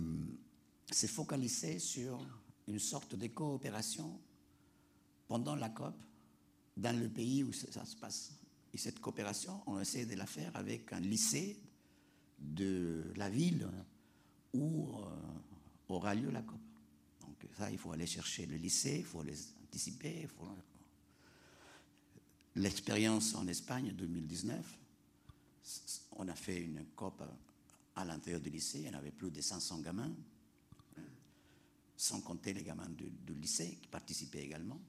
c'est focaliser sur une sorte de coopération pendant la COP dans le pays où ça se passe. Et cette coopération, on essaie de la faire avec un lycée de la ville où euh, aura lieu la COP. Donc ça, il faut aller chercher le lycée, il faut les anticiper. L'expérience en Espagne 2019, on a fait une COP à l'intérieur du lycée, il y en avait plus de 500 gamins, sans compter les gamins du, lycée qui participaient également.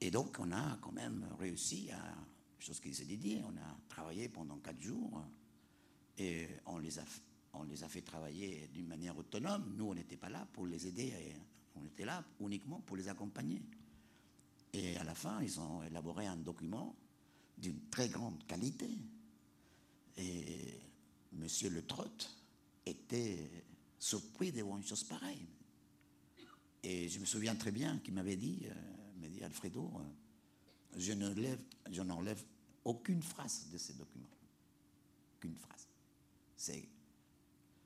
Et donc on a quand même réussi à, chose qui s'est dit, on a travaillé pendant quatre jours et on les a, fait travailler d'une manière autonome. Nous, on n'était pas là pour les aider, on était là uniquement pour les accompagner. Et à la fin, ils ont élaboré un document d'une très grande qualité. Et M. Le Trot était surpris de voir une chose pareille. Et je me souviens très bien qu'il m'avait dit, euh, dit Alfredo, euh, je n'enlève aucune phrase de ces documents. Aucune phrase. C'est,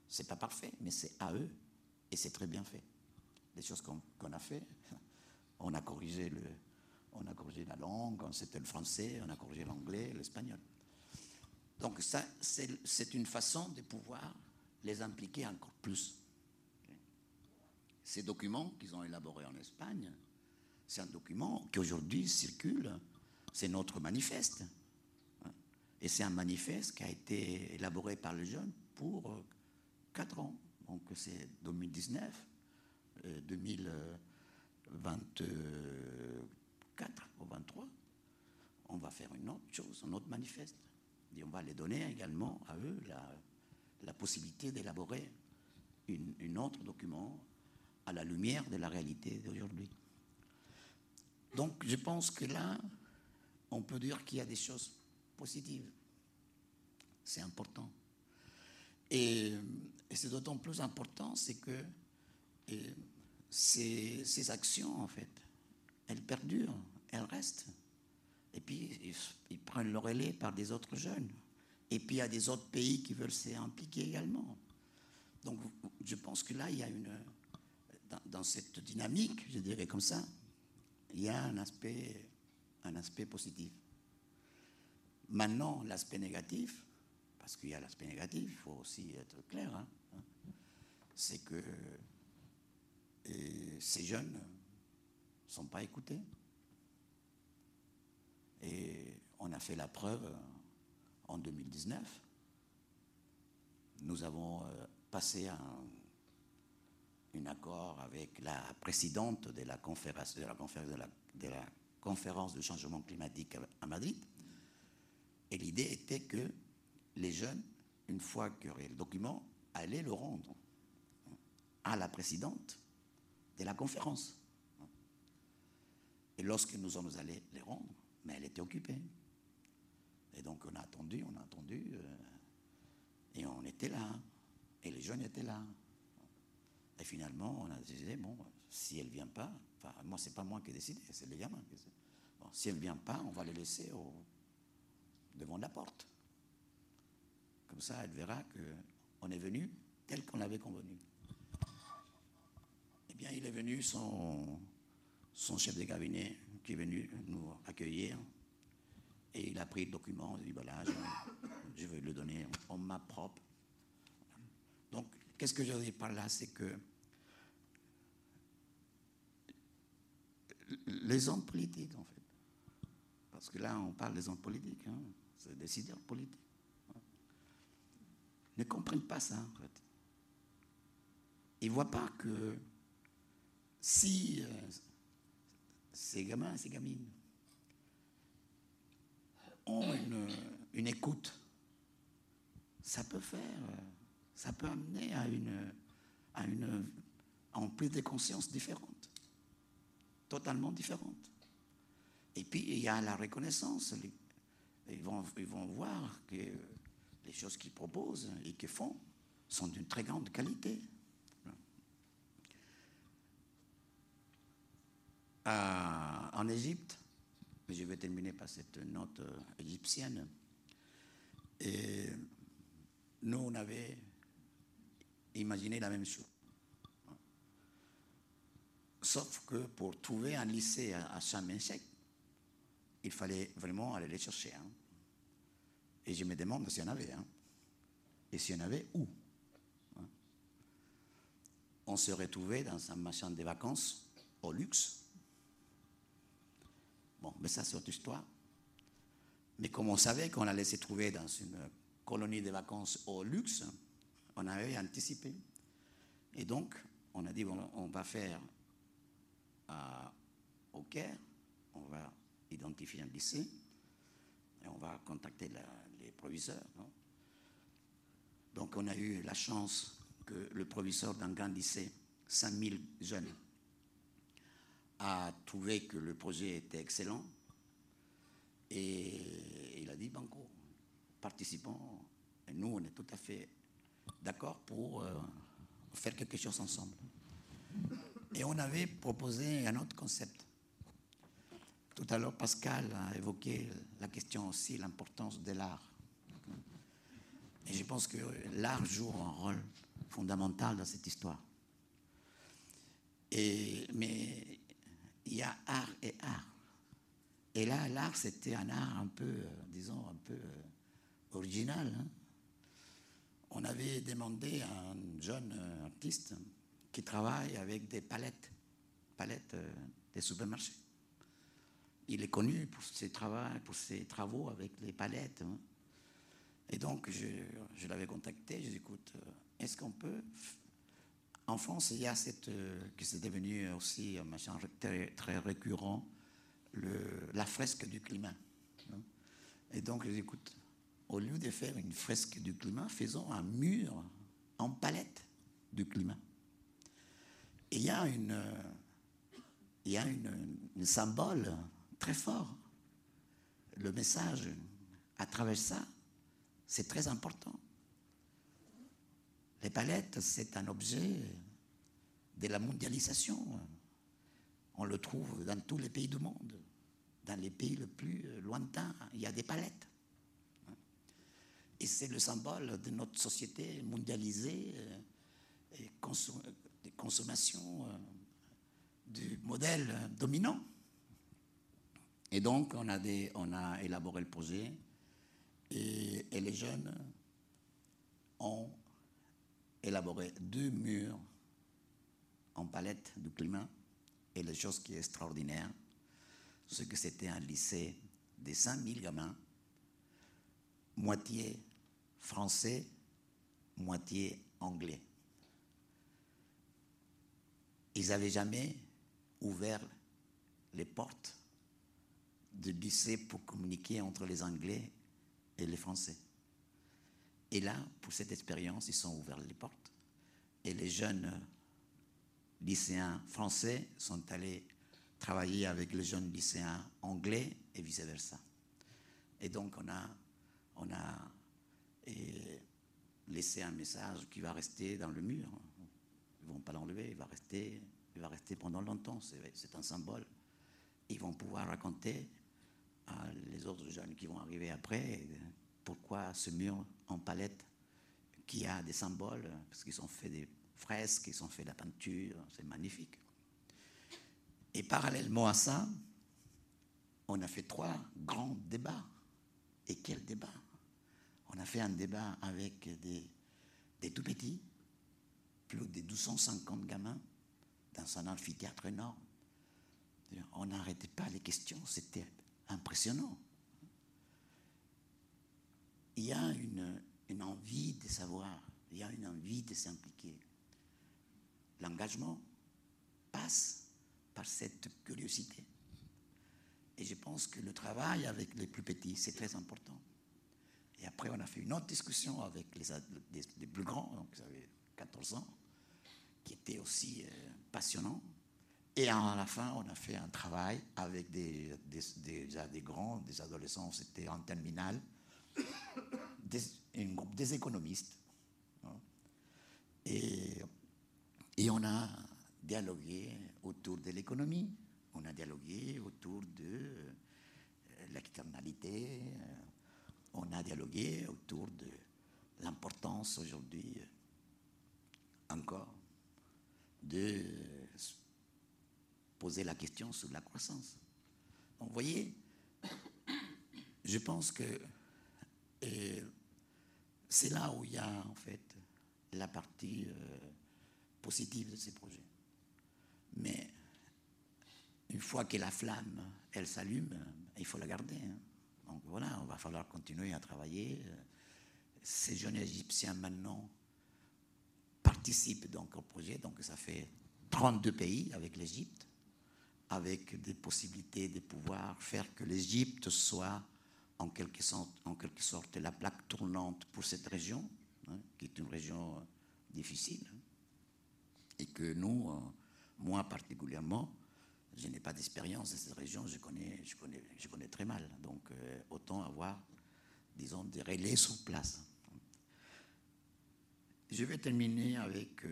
c'est pas parfait, mais c'est à eux et c'est très bien fait. Les choses qu'on, a fait, on a corrigé le, on a corrigé la langue, c'était le français, on a corrigé l'anglais, l'espagnol. Donc ça, c'est une façon de pouvoir les impliquer encore plus. Ces documents qu'ils ont élaborés en Espagne, c'est un document qui aujourd'hui circule, c'est notre manifeste. Et c'est un manifeste qui a été élaboré par les jeunes pour 4 ans. Donc c'est 2019, 2024 ou 23. On va faire une autre chose, un autre manifeste. Et on va les donner également à eux la, possibilité d'élaborer un autre document à la lumière de la réalité d'aujourd'hui. Donc je pense que là, on peut dire qu'il y a des choses positives. C'est important. Et, c'est d'autant plus important, c'est que ces, actions, en fait, elles perdurent, elles restent. Et puis, ils, prennent le relais par des autres jeunes. Et puis, il y a des autres pays qui veulent s'y également. Donc, je pense que là, il y a une. Dans, cette dynamique, je dirais comme ça, il y a un aspect, un aspect positif. Maintenant, l'aspect négatif, parce qu'il y a l'aspect négatif, il faut aussi être clair, hein, hein, c'est que ces jeunes ne sont pas écoutés. Et on a fait la preuve en 2019. Nous avons euh, passé un, accord avec la présidente de la conférence de la, conférence de la, conférence de changement climatique à Madrid. Et l'idée était que les jeunes, une fois qu'il y aurait le document, allaient le rendre à la présidente de la conférence. Et lorsque nous allons aller les rendre, mais elle était occupée. Et donc on a attendu, on a attendu, euh, et on était là, et les jeunes étaient là. Et finalement, on a dit, bon, si elle ne vient pas, enfin, moi, c'est pas moi qui ai décidé, c'est les gamins. Bon, si elle ne vient pas, on va les laisser devant la porte. Comme ça, elle verra qu'on est venu tel qu'on l'avait convenu. Eh bien, il est venu son, son chef de cabinet, qui est venu nous accueillir. Et il a pris le document, il dit voilà, je, vais le donner en ma propre. Qu'est-ce que je veux dire par là? C'est que les hommes politiques, en fait, parce que là, on parle des hommes politiques, hein. c'est des décideurs politiques, ne comprennent pas ça, en fait. Ils ne voient pas que si euh, ces gamins, ces gamines ont une écoute, ça peut faire euh, ça peut amener à une, à une en prise de conscience différente, totalement différente. Et puis il y a la reconnaissance. Ils vont, ils vont voir que les choses qu'ils proposent et qu'ils font sont d'une très grande qualité. en Égypte, je vais terminer par cette note euh, égyptienne, et nous, on avait imaginé la même chose. Sauf que pour trouver un lycée à Chaminchek, il fallait vraiment aller les chercher. Hein. Et je me demande s'il y en avait. Hein. Et s'il y en avait, où hein. On se retrouvait dans un machin de vacances au luxe. Bon, mais ça, c'est autre histoire. Mais comme on savait qu'on allait se trouver dans une colonie de vacances au luxe, on avait anticipé. Et donc, on a dit, on va faire au Caire, on va identifier un lycée et on va contacter les proviseurs. donc, on a eu la chance que le proviseur d'un grand lycée, 5000 jeunes, a trouvé que le projet était excellent et il a dit Banco, participons. Et nous, on est tout à fait d'accord pour euh, faire quelque chose ensemble. Et on avait proposé un autre concept. Tout à l'heure, Pascal a évoqué la question aussi, l'importance de l'art. Et je pense que l'art joue un rôle fondamental dans cette histoire. Et, mais il y a art et art. Et là, l'art, c'était un art un peu, euh, disons, un peu euh, original. Hein. On avait demandé à un jeune euh, artiste qui travaille avec des palettes, palettes des supermarchés. Il est connu pour ses travaux, avec les palettes. Hein. Et donc, je, je l'avais contacté. Je lui ai écoute, est-ce qu'on peut en France, il y a cette, qui c'est devenu aussi un machin très, récurrent, la fresque du climat. Hein. Et donc, écoute, au lieu de faire une fresque du climat, faisons un mur en palette du climat. Il y a une, symbole très fort. Le message à travers ça, c'est très important. Les palettes, c'est un objet de la mondialisation. On le trouve dans tous les pays du monde dans les pays les plus lointains, il y a des palettes. Et c'est le symbole de notre société mondialisée euh, et de consommation euh, du modèle dominant. Et donc, on a, on a élaboré le projet et, les jeunes ont élaboré deux murs en palette du climat. Et la chose qui est extraordinaire, ce que c'était un lycée des 5000 gamins, moitié français, moitié anglais. Ils n'avaient jamais ouvert les portes du lycée pour communiquer entre les Anglais et les Français. Et là, pour cette expérience, ils sont ouverts les portes. Et les jeunes lycéens français sont allés travailler avec les jeunes lycéens anglais et vice-versa. Et donc on a, on a laissé un message qui va rester dans le mur. Ils ne vont pas l'enlever, il va rester, il va rester pendant longtemps. C'est un symbole. Ils vont pouvoir raconter à les autres jeunes qui vont arriver après pourquoi ce mur en palette qui a des symboles, parce qu'ils ont fait des fresques, ils ont fait de la peinture, c'est magnifique. Et parallèlement à ça, on a fait trois grands débats. Et quel débat On a fait un débat avec des, tout petits, plus de 250 gamins, dans un amphithéâtre énorme. On n'arrêtait pas les questions, c'était impressionnant. Il y a une envie de savoir, il y a une envie de s'impliquer. L'engagement passe par cette curiosité. Et je pense que le travail avec les plus petits, c'est très important. Et après, on a fait une autre discussion avec les, plus grands, donc vous avez 14 ans, qui était aussi euh, passionnant. Et à la fin, on a fait un travail avec des, grands, des adolescents, c'était en terminale, des, groupe des économistes. Hein. Et, on a dialogué autour de l'économie, on a dialogué autour de euh, l'externalité, on a dialogué autour de l'importance aujourd'hui encore de poser la question sur la croissance. Donc, vous voyez, je pense que euh, c'est là où il y a en fait la partie euh, positive de ces projets. Mais une fois que la flamme, elle s'allume, il faut la garder. Hein. Donc voilà, on va falloir continuer à travailler. Ces jeunes Égyptiens maintenant participent donc au projet, donc ça fait 32 pays avec l'Égypte, avec des possibilités de pouvoir faire que l'Égypte soit en quelque, sorte, la plaque tournante pour cette région, hein, qui est une région euh, difficile, hein. et que nous, euh, moi particulièrement, je n'ai pas d'expérience dans cette région, je connais, très mal. Donc, euh, autant avoir, disons, des relais sur place. Je vais terminer avec,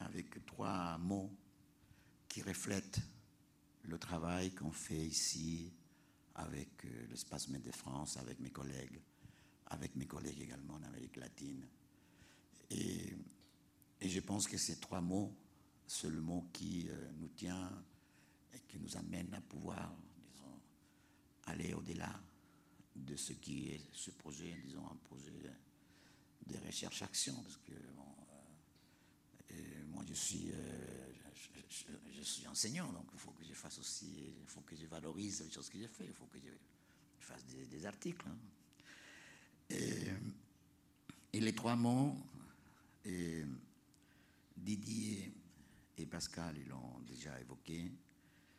avec trois mots qui reflètent le travail qu'on fait ici avec euh, l'espace Med de France, avec mes collègues, avec mes collègues également en Amérique latine. Et, et je pense que ces trois mots, c'est le mot qui euh, nous tient qui nous amène à pouvoir, aller au-delà de ce qui est ce projet, disons, un projet de recherche-action, parce que euh, moi je suis je, suis enseignant, donc il faut que je fasse aussi, il faut que je valorise les choses que j'ai fait, il faut que je fasse des, articles. Hein. Et, les trois mots, Didier et Pascal ils l'ont déjà évoqué,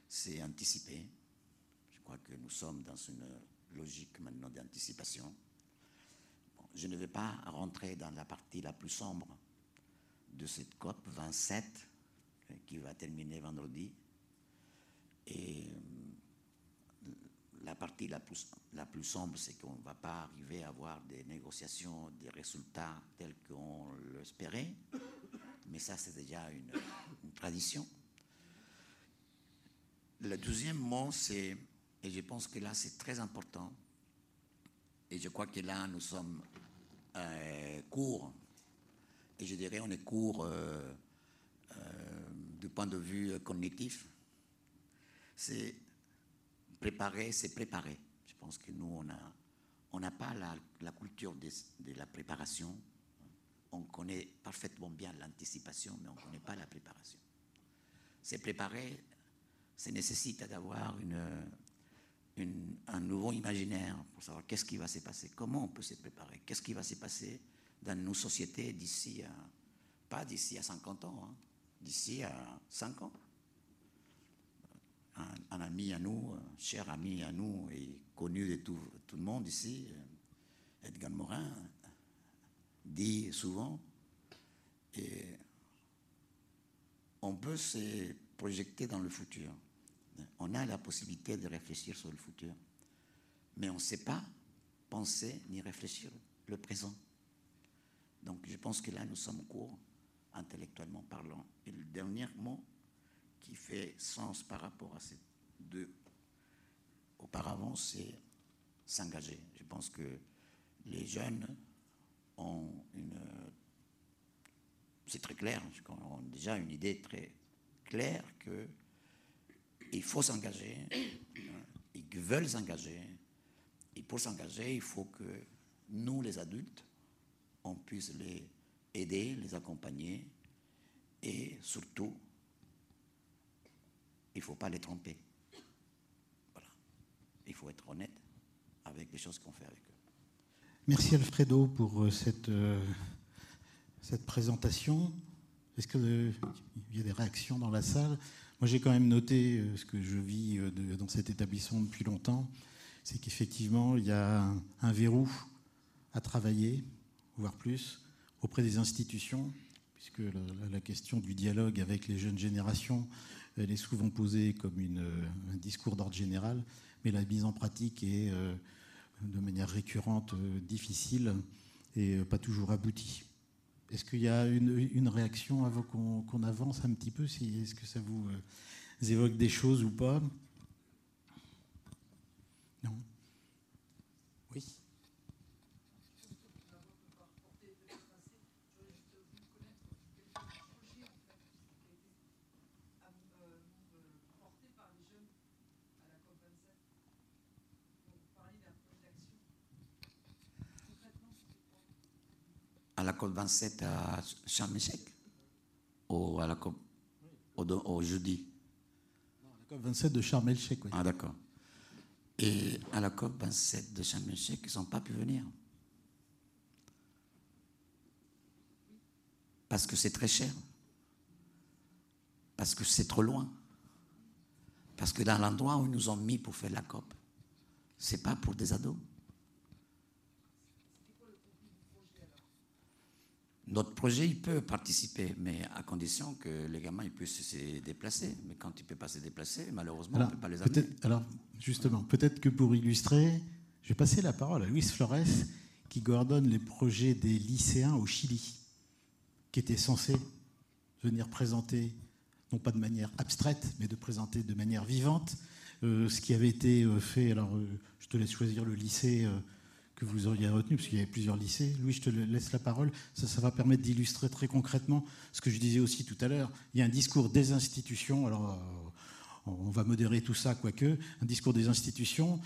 c'est anticiper. Je crois que nous sommes dans une logique maintenant d'anticipation. je ne vais pas rentrer dans la partie la plus sombre de cette COP 27 qui va terminer vendredi. Et euh, la partie la plus, la plus sombre, c'est qu'on ne va pas arriver à avoir des négociations, des résultats tels qu'on l'espérait. Mais ça, c'est déjà une, tradition. Le deuxième mot, c'est, et je pense que là, c'est très important, et je crois que là, nous sommes euh, courts, et je dirais, on est court. Euh, du point de vue cognitif, c'est préparer, c'est préparer. Je pense que nous, on n'a on pas la, la culture de, de, la préparation. On connaît parfaitement bien l'anticipation, mais on ne connaît pas la préparation. C'est préparer, ça nécessite d'avoir un nouveau imaginaire pour savoir qu'est-ce qui va se passer, comment on peut se préparer, qu'est-ce qui va se passer dans nos sociétés d'ici à, pas d'ici à 50 ans, hein, d'ici à 5 ans. Un, ami à nous, un cher ami à nous et connu de tout, tout le monde ici, Edgar Morin, dit souvent, et on peut se projeter dans le futur. On a la possibilité de réfléchir sur le futur, mais on ne sait pas penser ni réfléchir le présent. Donc je pense que là, nous sommes courts intellectuellement parlant. Et le dernier mot qui fait sens par rapport à ces deux auparavant, c'est s'engager. Je pense que les jeunes ont une... C'est très clair, ont déjà une idée très claire que il faut s'engager, ils veulent s'engager, et pour s'engager, il faut que nous, les adultes, on puisse les aider, les accompagner et surtout il ne faut pas les tromper. Voilà. Il faut être honnête avec les choses qu'on fait avec eux. Merci Alfredo pour euh, cette, euh, cette présentation. Est-ce qu'il y a des réactions dans la salle? Moi, j'ai quand même noté euh, ce que je vis dans cet établissement depuis longtemps, c'est qu'effectivement, il y a un, verrou à travailler, voire plus, auprès des institutions, puisque la, question du dialogue avec les jeunes générations, elle est souvent posée comme une, un discours d'ordre général, mais la mise en pratique est de manière récurrente, euh, difficile et euh, pas toujours aboutie. Est-ce qu'il y a une, réaction avant qu'on avance un petit peu Est-ce que ça vous euh, évoque des choses ou pas Non Oui la COP27 à Sharm ou à la COP au, jeudi? Non, la COP27 de Sharm oui. Ah d'accord. Et à la COP 27 de Sharm ils n'ont pas pu venir? Parce que c'est très cher. Parce que c'est trop loin. Parce que dans l'endroit où ils nous ont mis pour faire la COP, c'est pas pour des ados. Notre projet, il peut participer, mais à condition que les gamins ils puissent se déplacer. Mais quand il ne peut pas se déplacer, malheureusement, on ne peut pas les amener. Alors, justement, peut-être que pour illustrer, je vais passer la parole à Luis Flores, qui coordonne les projets des lycéens au Chili, qui étaient censés venir présenter, non pas de manière abstraite, mais de présenter de manière vivante, euh, ce qui avait été euh, fait. Alors, euh, je te laisse choisir le lycée que vous auriez retenu, parce qu'il y avait plusieurs lycées. Louis, je te laisse la parole. Ça, ça va permettre d'illustrer très concrètement ce que je disais aussi tout à l'heure. Il y a un discours des institutions. Alors, euh, on va modérer tout ça, quoique. Un discours des institutions.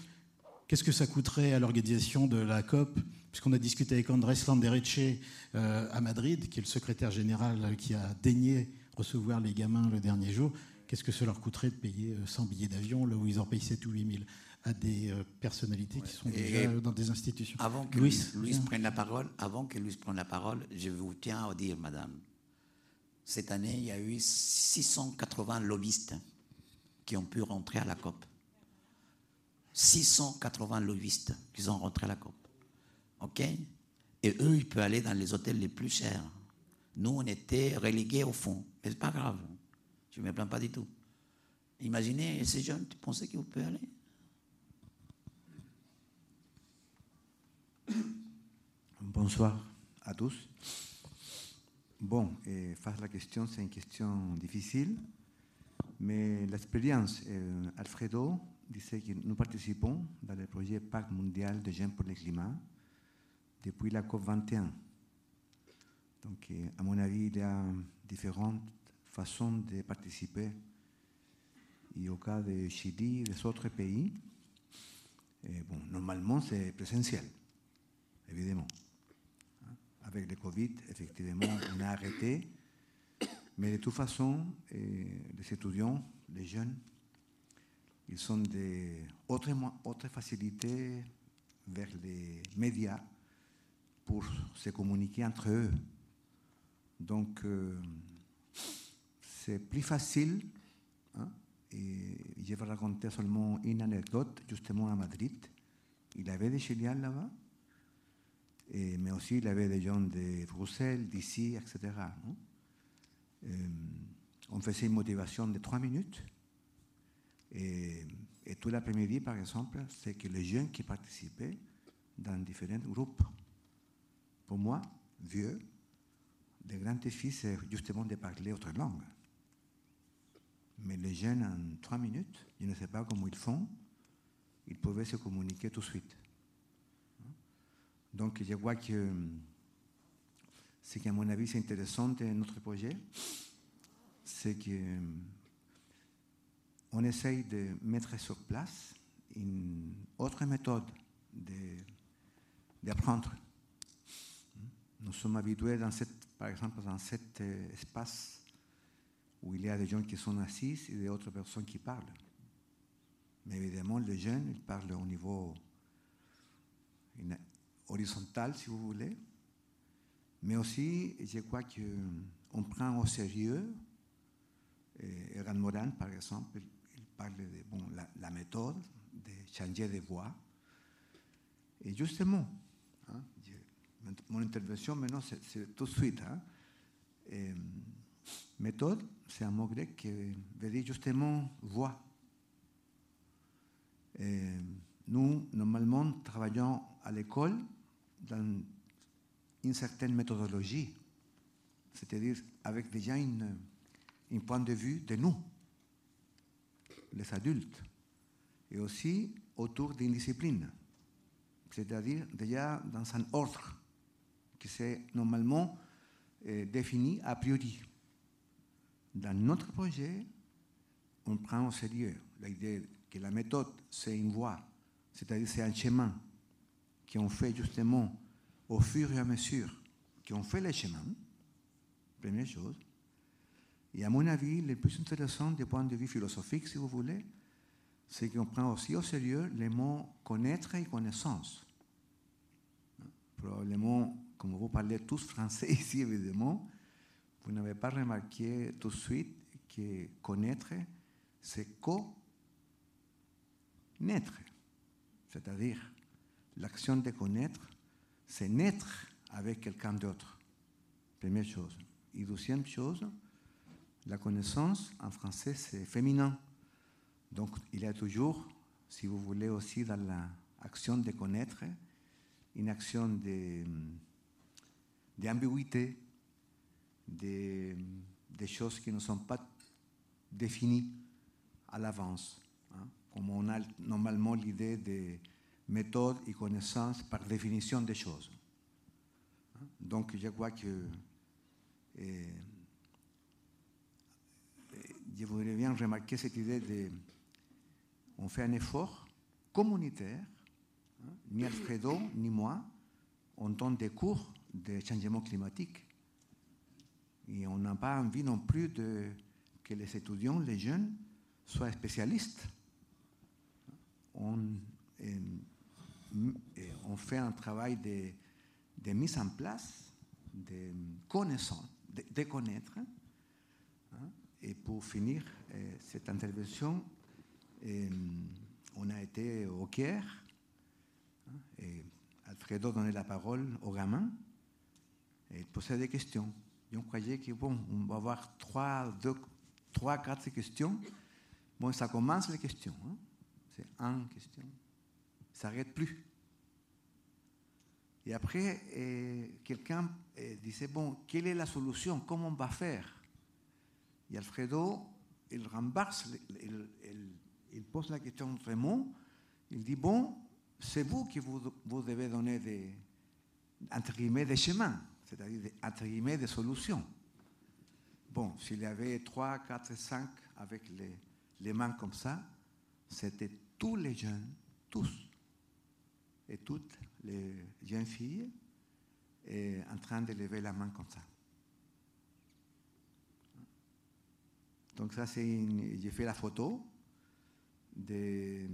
Qu'est-ce que ça coûterait à l'organisation de la COP? Puisqu'on a discuté avec Andrés Landereche euh, à Madrid, qui est le secrétaire général euh, qui a daigné recevoir les gamins le dernier jour. Qu'est-ce que ça leur coûterait de payer 100 billets d'avion là où ils en payent 7 ou 8 000 à des euh, personnalités qui sont déjà dans des institutions. Avant que Louis, prenne la parole, avant que Louis prenne la parole, je vous tiens à dire, Madame, cette année, il y a eu 680 lobbyistes qui ont pu rentrer à la COP. 680 lobbyistes qui sont rentrés à la COP. OK? Et eux, ils peuvent aller dans les hôtels les plus chers. Nous, on était relégués au fond. Mais c'est pas grave. Je ne me plains pas du tout. Imaginez ces jeunes, tu pensais qu'ils pouvaient aller? Bonsoir à tous. Bon, eh, face à la question, c'est une question difficile, mais l'expérience, eh, Alfredo disait que nous participons dans le projet Pacte mondial de jeunes pour le climat depuis la COP21. Donc, eh, à mon avis, il y a différentes façons de participer. Et au cas de Chili des autres pays, bon, normalement, c'est présentiel, évidemment. Avec le Covid, effectivement, on a arrêté. Mais de toute façon, les étudiants, les jeunes, ils ont des autres, facilités vers les médias pour se communiquer entre eux. Donc, euh, c'est plus facile. Hein, et je vais raconter seulement une anecdote, justement à Madrid. Il avait des Chiliens là-bas mais aussi il y avait des gens de Bruxelles, d'ici, etc. Euh, on faisait une motivation de trois minutes. Et, tout l'après-midi, par exemple, c'est que les jeunes qui participaient dans différents groupes, pour moi, vieux, le grand défi, c'est justement de parler autre langue. Mais les jeunes, en trois minutes, je ne sais pas comment ils font, ils pouvaient se communiquer tout de suite. Donc je vois que ce qui, à mon avis, c'est intéressant de notre projet, c'est qu'on on essaye de mettre sur place une autre méthode d'apprendre. Nous sommes habitués, dans cette, par exemple, dans cet espace où il y a des gens qui sont assis et d'autres personnes qui parlent. Mais évidemment, les jeunes, ils parlent au niveau horizontal, si vous voulez. Mais aussi, je crois qu'on prend au sérieux, et Moran, par exemple, il parle de bon, la, méthode de changer de voix. Et justement, hein, mon intervention maintenant, c'est tout de suite. Hein, méthode, c'est un mot grec qui veut dire justement voix. Nous, normalement, travaillons à l'école dans une certaine méthodologie, c'est-à-dire avec déjà un point de vue de nous, les adultes, et aussi autour d'une discipline, c'est-à-dire déjà dans un ordre qui s'est normalement euh, défini a priori. Dans notre projet, on prend au sérieux l'idée que la méthode, c'est une voie, c'est-à-dire c'est un chemin qu'on fait justement au fur et à mesure qu'on fait les chemins, première chose. Et à mon avis, le plus intéressant du point de vue philosophique, si vous voulez, c'est qu'on prend aussi au sérieux les mots connaître et connaissance. Probablement, comme vous parlez tous français ici, évidemment, vous n'avez pas remarqué tout de suite que connaître, c'est co-naître. C'est-à-dire, l'action de connaître, c'est naître avec quelqu'un d'autre. Première chose. Et deuxième chose, la connaissance, en français, c'est féminin. Donc, il y a toujours, si vous voulez aussi dans l'action de connaître, une action d'ambiguïté, des, des choses qui ne sont pas définies à l'avance. Hein, comme on a normalement l'idée de méthode et connaissance par définition des choses. Donc je crois que et, je voudrais bien remarquer cette idée de on fait un effort communautaire, hein, ni Alfredo ni moi, on donne des cours de changement climatique. Et on n'a pas envie non plus de, que les étudiants, les jeunes, soient spécialistes. On, et on fait un travail de, mise en place, de connaissance, de, de connaître. Hein, et pour finir euh, cette intervention, euh, on a été au Caire. Hein, et Alfredo donnait la parole aux gamins et posait des questions. Et on croyait que, bon, on va avoir trois, deux, trois, quatre questions. Bon, ça commence les questions. Hein. C'est une question. Ça n'arrête plus. Et après, euh, quelqu'un euh, disait, bon, quelle est la solution? Comment on va faire? Et Alfredo, il renverse, il, pose la question vraiment. Il dit, bon, c'est vous qui vous, devez donner des, entre guillemets, des chemins c'est-à-dire entre guillemets des solutions. Bon, s'il y avait 3, 4, 5 avec les mains comme ça, c'était tous les jeunes, tous, et toutes les jeunes filles et en train de lever la main comme ça. Donc ça, c'est j'ai fait la photo de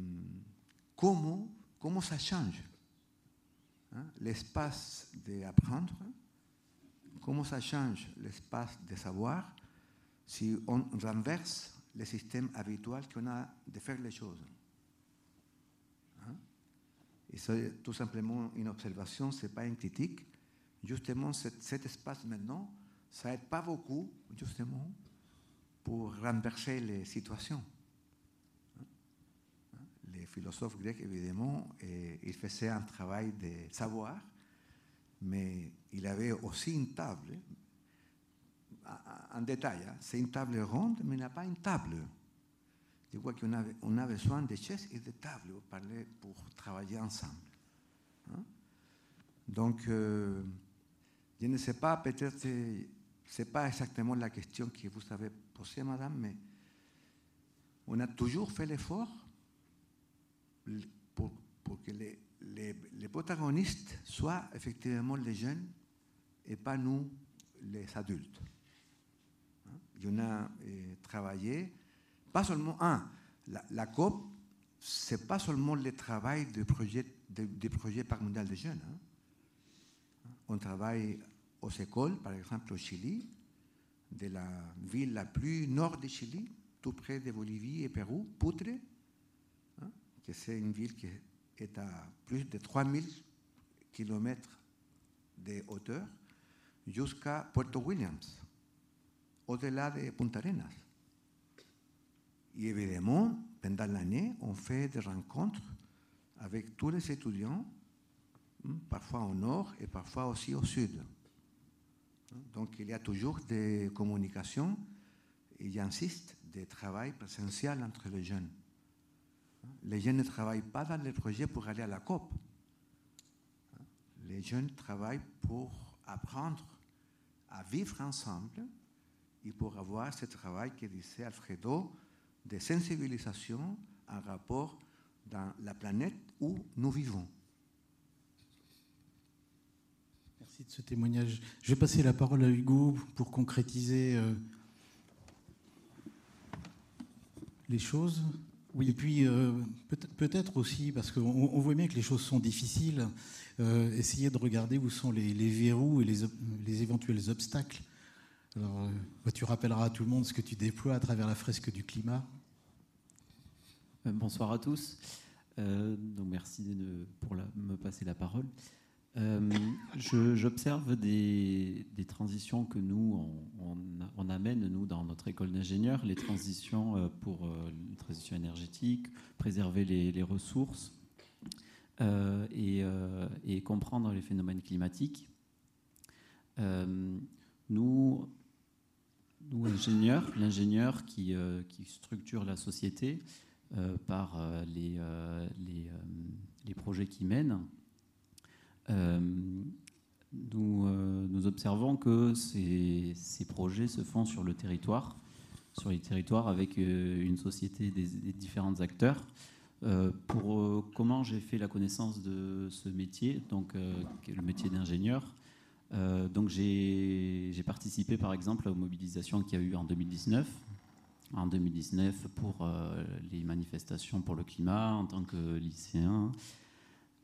comment, comment ça change hein, l'espace d'apprendre comment ça change l'espace de savoir si on renverse le système habituel qu'on a de faire les choses. Et c'est tout simplement une observation, ce n'est pas une critique. Justement, cet, espace maintenant, ça n'aide pas beaucoup, justement, pour renverser les situations. Les philosophes grecs, évidemment, et, ils faisaient un travail de savoir, mais il avait aussi une table, en détail, hein, c'est une table ronde, mais il n'a pas une table. Je crois qu'on a, on a besoin de chaises et de tables pour, parler, pour travailler ensemble. Hein? Donc, euh, je ne sais pas, peut-être, ce n'est pas exactement la question que vous avez posée, madame, mais on a toujours fait l'effort pour, que les, protagonistes soient effectivement les jeunes et pas nous, les adultes. y en a travaillé, pas seulement un, la, COP, ce n'est pas seulement le travail des projets, des projets par mondial des jeunes. Hein. On travaille aux écoles, par exemple au Chili, de la ville la plus nord du Chili, tout près de Bolivie et Pérou, Putre, hein, que c'est une ville qui est à plus de 3000 km de hauteur, jusqu'à Puerto Williams, au-delà de Punta Arenas. Et évidemment, pendant l'année, on fait des rencontres avec tous les étudiants, hein, parfois au nord et parfois aussi au sud. Donc il y a toujours des communications, et j'insiste, des travail présentiel entre les jeunes. Les jeunes ne travaillent pas dans les projets pour aller à la COP. Les jeunes travaillent pour apprendre à vivre ensemble et pour avoir ce travail que disait Alfredo de sensibilisation en rapport dans la planète où nous vivons. de ce témoignage. Je vais passer la parole à Hugo pour concrétiser euh, les choses. Oui. Et puis euh, peut-être aussi, parce qu'on voit bien que les choses sont difficiles, euh, essayer de regarder où sont les, verrous et les, éventuels obstacles. Alors, tu rappelleras à tout le monde ce que tu déploies à travers la fresque du climat. Bonsoir à tous. donc merci de, pour me passer la parole. Euh, j'observe des, transitions que nous, on, amène, nous, dans notre école d'ingénieurs, les transitions euh, pour euh, une transition énergétique, préserver les, ressources et, comprendre les phénomènes climatiques. nous, nous, ingénieurs, l'ingénieur qui, structure la société par les, les projets qu'il mène, euh, nous, euh, observons que ces, ces, projets se font sur le territoire, sur les territoires avec euh, une société des, différents acteurs. pour comment j'ai fait la connaissance de ce métier, donc le métier d'ingénieur. donc j'ai participé par exemple aux mobilisations qu'il y a eu en 2019 en 2019 pour les manifestations pour le climat en tant que lycéen.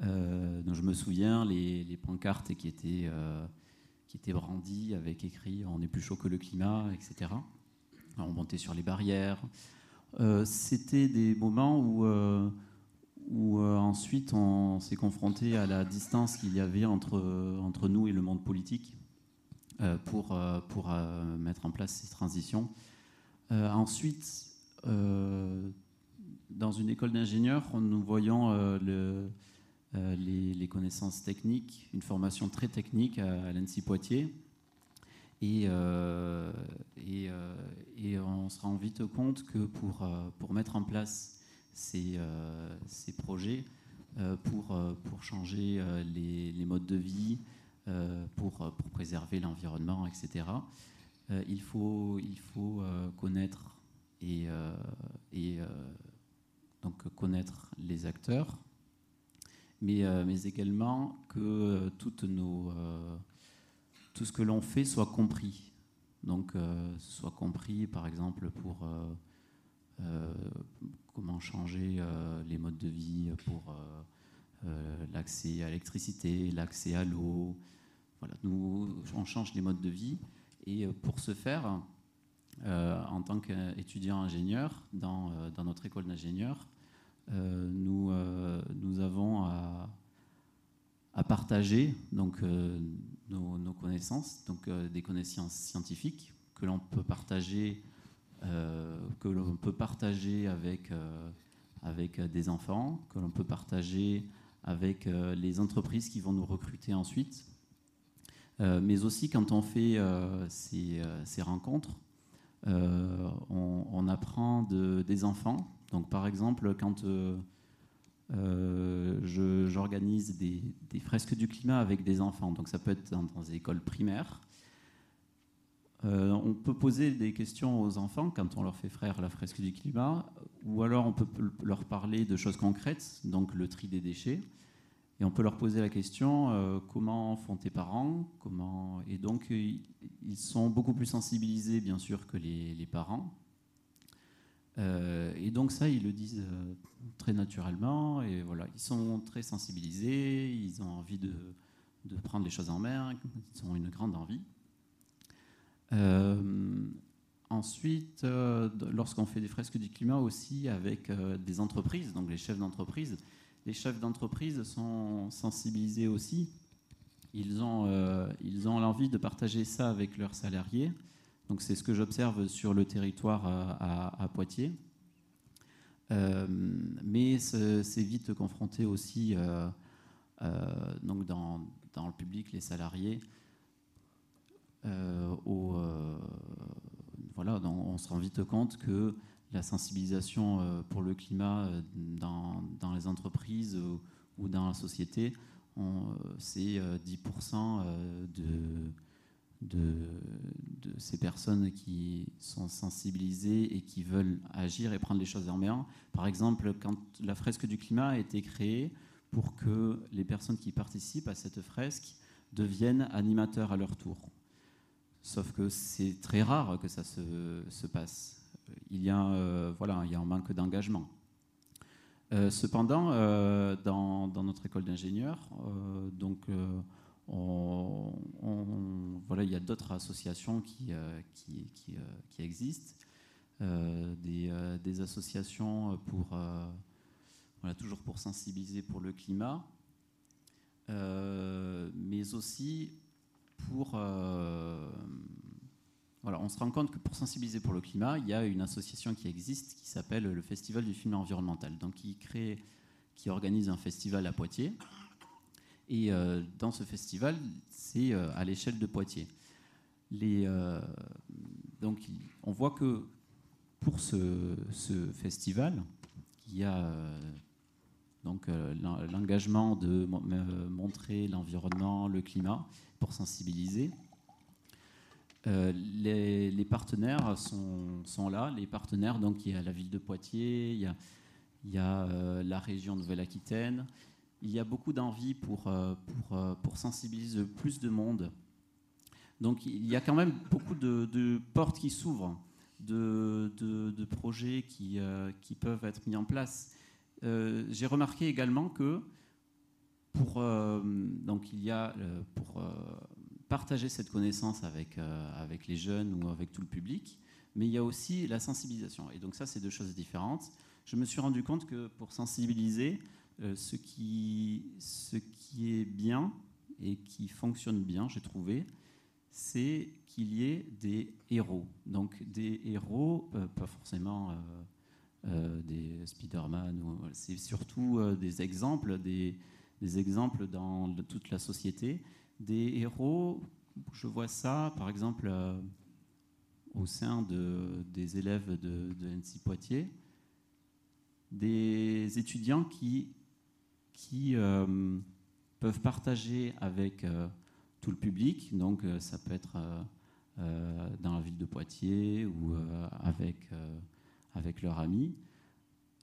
Euh, je me souviens les, pancartes qui étaient, euh, qui étaient brandies avec écrit On est plus chaud que le climat, etc. on montait sur les barrières. Euh, c'était des moments où, ensuite on s'est confronté à la distance qu'il y avait entre, nous et le monde politique pour mettre en place ces transitions. Ensuite, dans une école d'ingénieurs, nous voyons euh, les, connaissances techniques, une formation très technique à, l'ANSI Poitiers. Et, euh, euh, on se rend vite compte que pour, mettre en place ces, projets, pour, changer les, modes de vie, pour préserver l'environnement, etc., il faut, il faut connaître et, et donc connaître les acteurs, euh, mais, également que euh, toutes nos, euh, tout ce que l'on fait soit compris. Donc, soit compris, par exemple, pour comment changer les modes de vie pour l'accès à l'électricité, l'accès à l'eau. Voilà, nous, on change les modes de vie. Et pour ce faire, en tant qu'étudiant ingénieur dans, dans, notre école d'ingénieurs, euh, nous, euh, avons à, partager donc, euh, nos, connaissances, donc des connaissances scientifiques que l'on peut partager, que l'on peut partager avec des enfants, que l'on peut partager avec les entreprises qui vont nous recruter ensuite. Mais aussi quand on fait ces, ces, rencontres, on, apprend de, des enfants donc par exemple, quand euh, euh, j'organise des, fresques du climat avec des enfants, donc ça peut être dans, des écoles primaires, euh, on peut poser des questions aux enfants quand on leur fait frère la fresque du climat, ou alors on peut leur parler de choses concrètes, donc le tri des déchets. Et on peut leur poser la question comment font tes parents comment... Et donc, ils sont beaucoup plus sensibilisés, bien sûr, que les, parents. et donc, ça, ils le disent très naturellement. Et voilà, ils sont très sensibilisés, ils ont envie de, de prendre les choses en main, ils ont une grande envie. Ensuite, euh, lorsqu'on fait des fresques du climat aussi avec euh, des entreprises, donc les chefs d'entreprise, les chefs d'entreprise sont sensibilisés aussi. Ils ont, euh, ils ont l'envie de partager ça avec leurs salariés. Donc c'est ce que j'observe sur le territoire à, Poitiers. mais c'est vite confronté aussi donc dans, dans, le public, les salariés, aux voilà, on se rend vite compte que la sensibilisation euh, pour le climat euh, dans, les entreprises ou dans la société, c'est 10% euh, de, de, ces personnes qui sont sensibilisées et qui veulent agir et prendre les choses en main. Par exemple, quand la fresque du climat a été créée pour que les personnes qui participent à cette fresque deviennent animateurs à leur tour. Sauf que c'est très rare que ça se, passe. Il y, a, euh, voilà, il y a un manque d'engagement. Euh, cependant, euh, dans, notre école d'ingénieurs, donc, voilà, il y a d'autres associations qui, qui, qui, existent, des, des, associations pour, voilà, toujours pour sensibiliser pour le climat, mais aussi pour... Euh, on se rend compte que pour sensibiliser pour le climat, il y a une association qui existe qui s'appelle le Festival du film environnemental, donc qui crée, qui organise un festival à Poitiers. Et euh, dans ce festival, c'est euh, à l'échelle de Poitiers. Les, donc, on voit que pour ce, ce festival, il y a donc l'engagement de montrer l'environnement, le climat, pour sensibiliser. Euh, les, partenaires sont, là. Les partenaires, donc il y a la ville de Poitiers, il y a, euh, la région Nouvelle-Aquitaine. Il y a beaucoup d'envie pour, euh, sensibiliser plus de monde. Donc il y a quand même beaucoup de, portes qui s'ouvrent, de, projets qui, qui peuvent être mis en place. J'ai remarqué également que pour, donc il y a pour partager cette connaissance avec, avec les jeunes ou avec tout le public, mais il y a aussi la sensibilisation. Et donc ça, c'est deux choses différentes. Je me suis rendu compte que pour sensibiliser, ce, qui, ce qui est bien et qui fonctionne bien, j'ai trouvé, c'est qu'il y ait des héros. Donc des héros, pas forcément des Spider-Man, c'est surtout des exemples, des exemples dans toute la société. Des héros, je vois ça par exemple euh, au sein de, des élèves de, de NC Poitiers, des étudiants qui, euh, peuvent partager avec euh, tout le public, donc ça peut être dans la ville de Poitiers ou avec, avec leurs amis,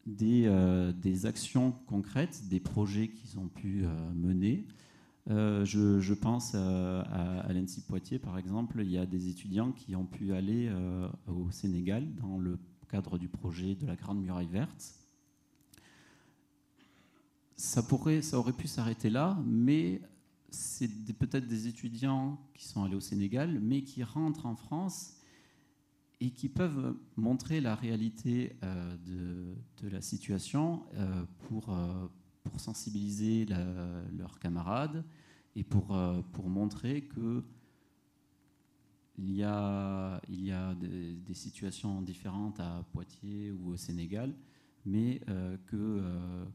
des, actions concrètes, des projets qu'ils ont pu mener. Euh, je, pense à, à Poitiers, par exemple, il y a des étudiants qui ont pu aller au Sénégal dans le cadre du projet de la Grande Muraille Verte. Ça, pourrait, ça aurait pu s'arrêter là, mais c'est peut-être des étudiants qui sont allés au Sénégal, mais qui rentrent en France et qui peuvent montrer la réalité euh, de, la situation euh, pour, euh, pour sensibiliser leurs camarades et pour, pour montrer que il y a, il y a des, situations différentes à Poitiers ou au Sénégal, mais que,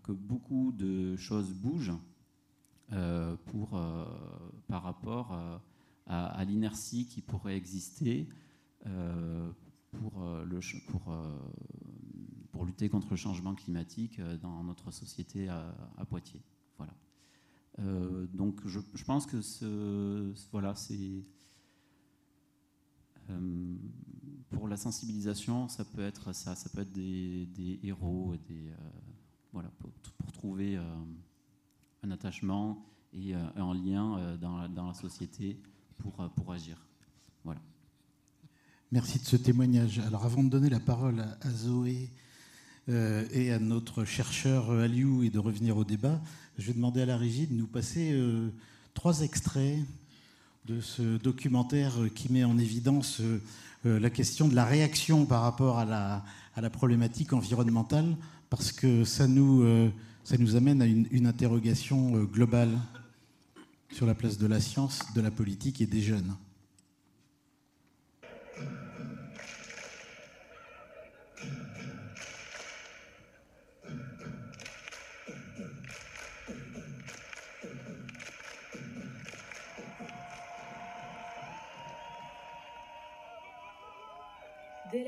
que beaucoup de choses bougent pour, par rapport à, à l'inertie qui pourrait exister euh, pour, euh, le, pour, euh, pour lutter contre le changement climatique dans notre société à, Poitiers. Voilà. donc je, pense que ce, voilà, c'est pour la sensibilisation, ça peut être ça, ça peut être des, héros, voilà, pour, trouver un attachement et un lien dans, dans la société pour, pour agir. Voilà. Merci de ce témoignage. Alors avant de donner la parole à Zoé euh, et à notre chercheur euh, Aliou et de revenir au débat, je vais demander à la régie de nous passer euh, trois extraits de ce documentaire qui met en évidence la question de la réaction par rapport à la, problématique environnementale, parce que ça nous, amène à une interrogation globale sur la place de la science, de la politique et des jeunes.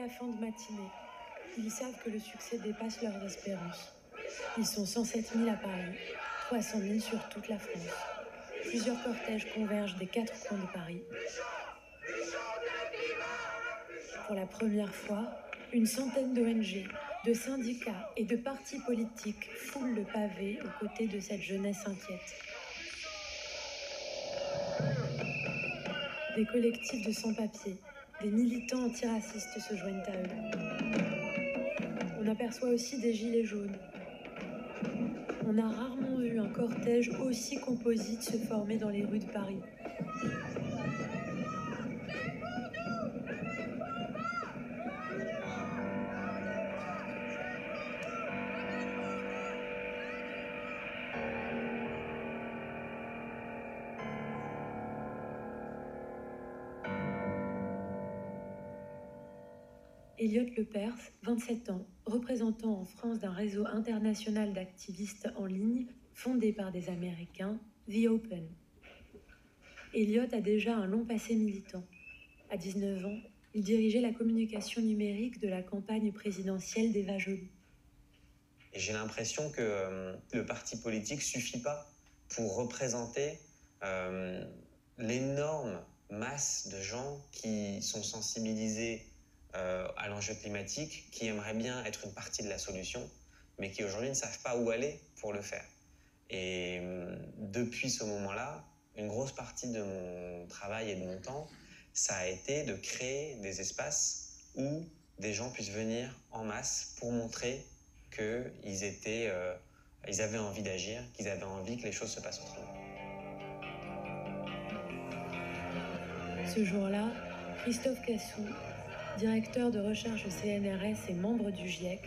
Fin de matinée, ils savent que le succès dépasse leurs espérances. Ils sont 107 000 à Paris, 300 000 sur toute la France. Plusieurs cortèges convergent des quatre coins de Paris. Pour la première fois, une centaine d'ONG, de syndicats et de partis politiques foulent le pavé aux côtés de cette jeunesse inquiète. Des collectifs de sans-papiers, des militants antiracistes se joignent à eux. On aperçoit aussi des gilets jaunes. On a rarement vu un cortège aussi composite se former dans les rues de Paris. Elliot Lepers, 27 ans, représentant en France d'un réseau international d'activistes en ligne fondé par des Américains, The Open. Elliot a déjà un long passé militant. À 19 ans, il dirigeait la communication numérique de la campagne présidentielle d'Eva Joly. J'ai l'impression que euh, le parti politique suffit pas pour représenter euh, l'énorme masse de gens qui sont sensibilisés euh, à l'enjeu climatique, qui aimeraient bien être une partie de la solution, mais qui aujourd'hui ne savent pas où aller pour le faire. Et hum, depuis ce moment-là, une grosse partie de mon travail et de mon temps, ça a été de créer des espaces où des gens puissent venir en masse pour montrer qu'ils étaient, euh, ils avaient envie d'agir, qu'ils avaient envie que les choses se passent autrement. Ce jour-là, Christophe Cassou, directeur de recherche au CNRS et membre du GIEC,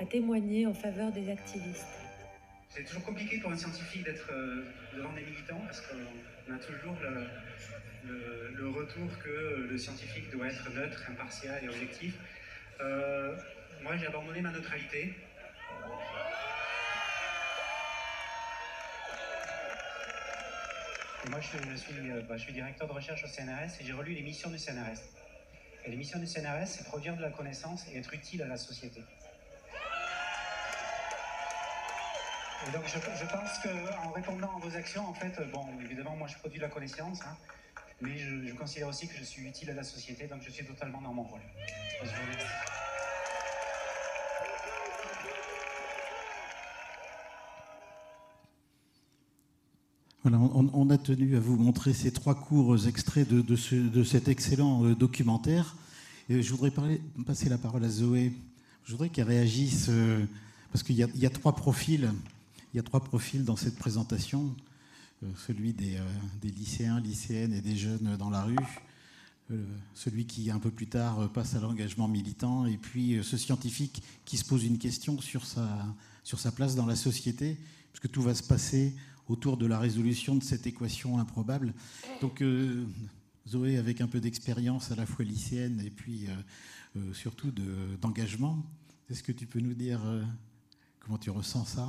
a témoigné en faveur des activistes. C'est toujours compliqué pour un scientifique d'être euh, devant des militants parce qu'on a toujours le, retour que le scientifique doit être neutre, impartial et objectif. Euh, moi, j'ai abandonné ma neutralité. moi, je, suis, euh, bah, je suis directeur de recherche au CNRS et j'ai relu les missions du CNRS. Et les missions du CNRS, c'est produire de la connaissance et être utile à la société. Et donc je, pense qu'en répondant à vos actions, en fait, bon, évidemment, moi je produis de la connaissance, hein, mais je, considère aussi que je suis utile à la société, donc je suis totalement dans mon rôle. On, a tenu à vous montrer ces trois courts extraits de, cet excellent euh, documentaire. Et je voudrais passer la parole à Zoé. Je voudrais qu'elle réagisse, euh, parce qu'il y, a trois profils. Il y a trois profils dans cette présentation. Euh, celui des, des, lycéens, lycéennes et des jeunes dans la rue. celui qui, un peu plus tard, passe à l'engagement militant. Et puis ce scientifique qui se pose une question sur sa, sur sa place dans la société, puisque tout va se passer autour de la résolution de cette équation improbable. Donc, euh, Zoé, avec un peu d'expérience à la fois lycéenne et puis euh, euh, surtout d'engagement, est-ce que tu peux nous dire comment tu ressens ça?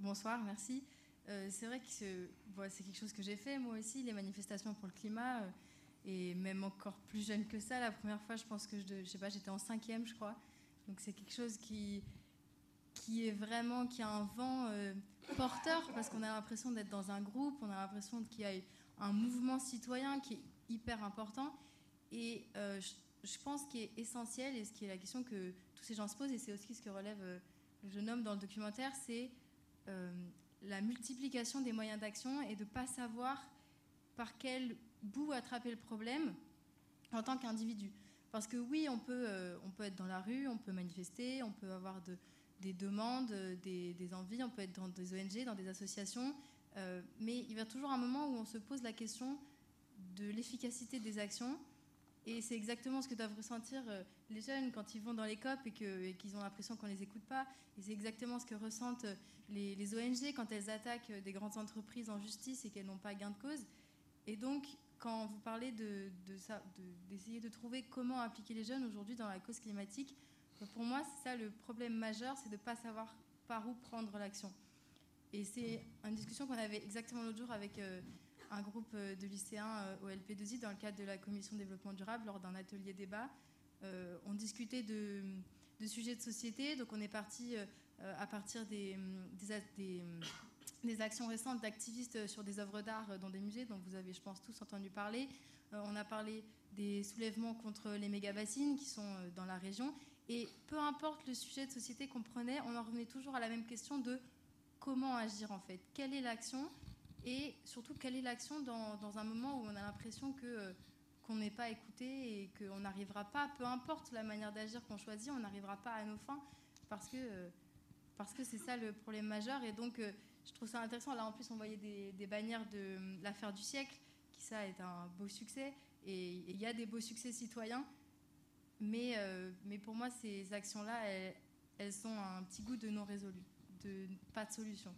Bonsoir, merci. c'est vrai que c'est quelque chose que j'ai fait moi aussi, les manifestations pour le climat, et même encore plus jeune que ça. La première fois, je pense que je, je sais pas, j'étais en cinquième, je crois. Donc c'est quelque chose qui, qui est vraiment, qui a un vent porteur, parce qu'on a l'impression d'être dans un groupe, on a l'impression qu'il y a un mouvement citoyen qui est hyper important. Et euh, je, pense qu'il est essentiel, et ce qui est la question que tous ces gens se posent, et c'est aussi ce que relève euh, le jeune homme dans le documentaire, c'est la multiplication des moyens d'action et de ne pas savoir par quel bout attraper le problème en tant qu'individu. Parce que oui, on peut, euh, on peut être dans la rue, on peut manifester, on peut avoir des demandes, des, envies, on peut être dans des ONG, dans des associations, euh, mais il y a toujours un moment où on se pose la question de l'efficacité des actions. Et c'est exactement ce que doivent ressentir euh, les jeunes quand ils vont dans les COP et qu'ils ont l'impression qu'on ne les écoute pas. Et c'est exactement ce que ressentent les, ONG quand elles attaquent des grandes entreprises en justice et qu'elles n'ont pas gain de cause. Et donc, quand vous parlez de, d'essayer de, trouver comment impliquer les jeunes aujourd'hui dans la cause climatique, pour moi, c'est ça le problème majeur, c'est de ne pas savoir par où prendre l'action. Et c'est une discussion qu'on avait exactement l'autre jour avec euh, un groupe euh, de lycéens euh, au LP2I dans le cadre de la commission développement durable lors d'un atelier débat. on discutait de, sujets de société, donc on est parti à partir des, des actions récentes d'activistes sur des œuvres d'art dans des musées, dont vous avez, je pense, tous entendu parler. On a parlé des soulèvements contre les méga-bassines qui sont dans la région. Et peu importe le sujet de société qu'on prenait, on en revenait toujours à la même question de comment agir en fait. Quelle est l'action Et surtout, quelle est l'action dans, un moment où on a l'impression que euh, qu'on n'est pas écouté et qu'on n'arrivera pas, peu importe la manière d'agir qu'on choisit, on n'arrivera pas à nos fins parce que parce que c'est ça le problème majeur. Et donc, je trouve ça intéressant. Là, en plus, on voyait des, bannières de l'affaire du siècle, qui ça est un beau succès. Et il y a des beaux succès citoyens. Mais, euh, mais pour moi, ces actions-là, elles, elles sont un petit goût de non résolu, de pas de solution.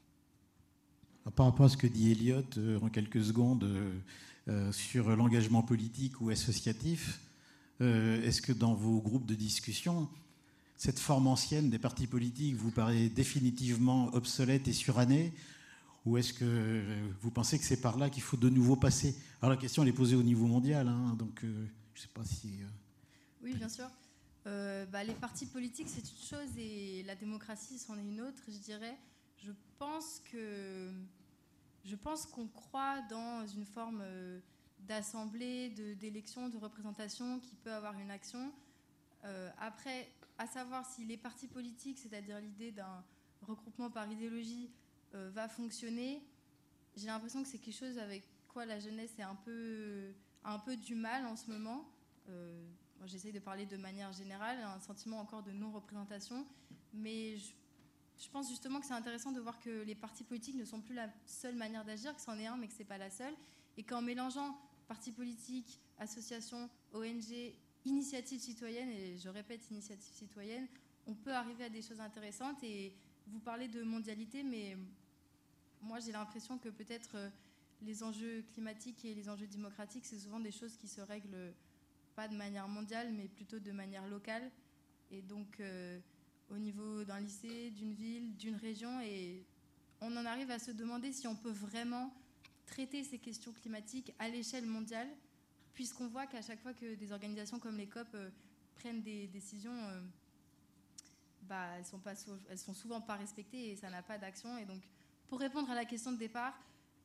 Par rapport à ce que dit Elliot euh, en quelques secondes euh, sur l'engagement politique ou associatif, est-ce que dans vos groupes de discussion, cette forme ancienne des partis politiques vous paraît définitivement obsolète et surannée Ou est-ce que vous pensez que c'est par là qu'il faut de nouveau passer? Alors la question elle est posée au niveau mondial, hein, donc je ne sais pas si... Euh, oui, bien sûr. Euh, bah, les partis politiques, c'est une chose et la démocratie, c'en est une autre, je dirais. Je pense que je pense qu'on croit dans une forme d'assemblée, d'élection, de, représentation qui peut avoir une action. après, à savoir si les partis politiques, c'est-à-dire l'idée d'un regroupement par idéologie, euh, va fonctionner, j'ai l'impression que c'est quelque chose avec quoi la jeunesse est un peu, un peu du mal en ce moment. Euh, j'essaye de parler de manière générale, un sentiment encore de non-représentation, mais je, je, pense justement que c'est intéressant de voir que les partis politiques ne sont plus la seule manière d'agir, que c'en est un, mais que ce n'est pas la seule, et qu'en mélangeant partis politiques, associations, ONG initiative citoyenne, et je répète initiative citoyenne, on peut arriver à des choses intéressantes. Et vous parlez de mondialité, mais moi j'ai l'impression que peut-être euh, les enjeux climatiques et les enjeux démocratiques, c'est souvent des choses qui se règlent de manière mondiale, mais plutôt de manière locale. Et donc euh, au niveau d'un lycée, d'une ville, d'une région, et on en arrive à se demander si on peut vraiment traiter ces questions climatiques à l'échelle mondiale puisqu'on voit qu'à chaque fois que des organisations comme les COP euh, prennent des décisions, euh, bah, elles sont pas, elles sont souvent pas respectées et ça n'a pas d'action. Et donc, pour répondre à la question de départ,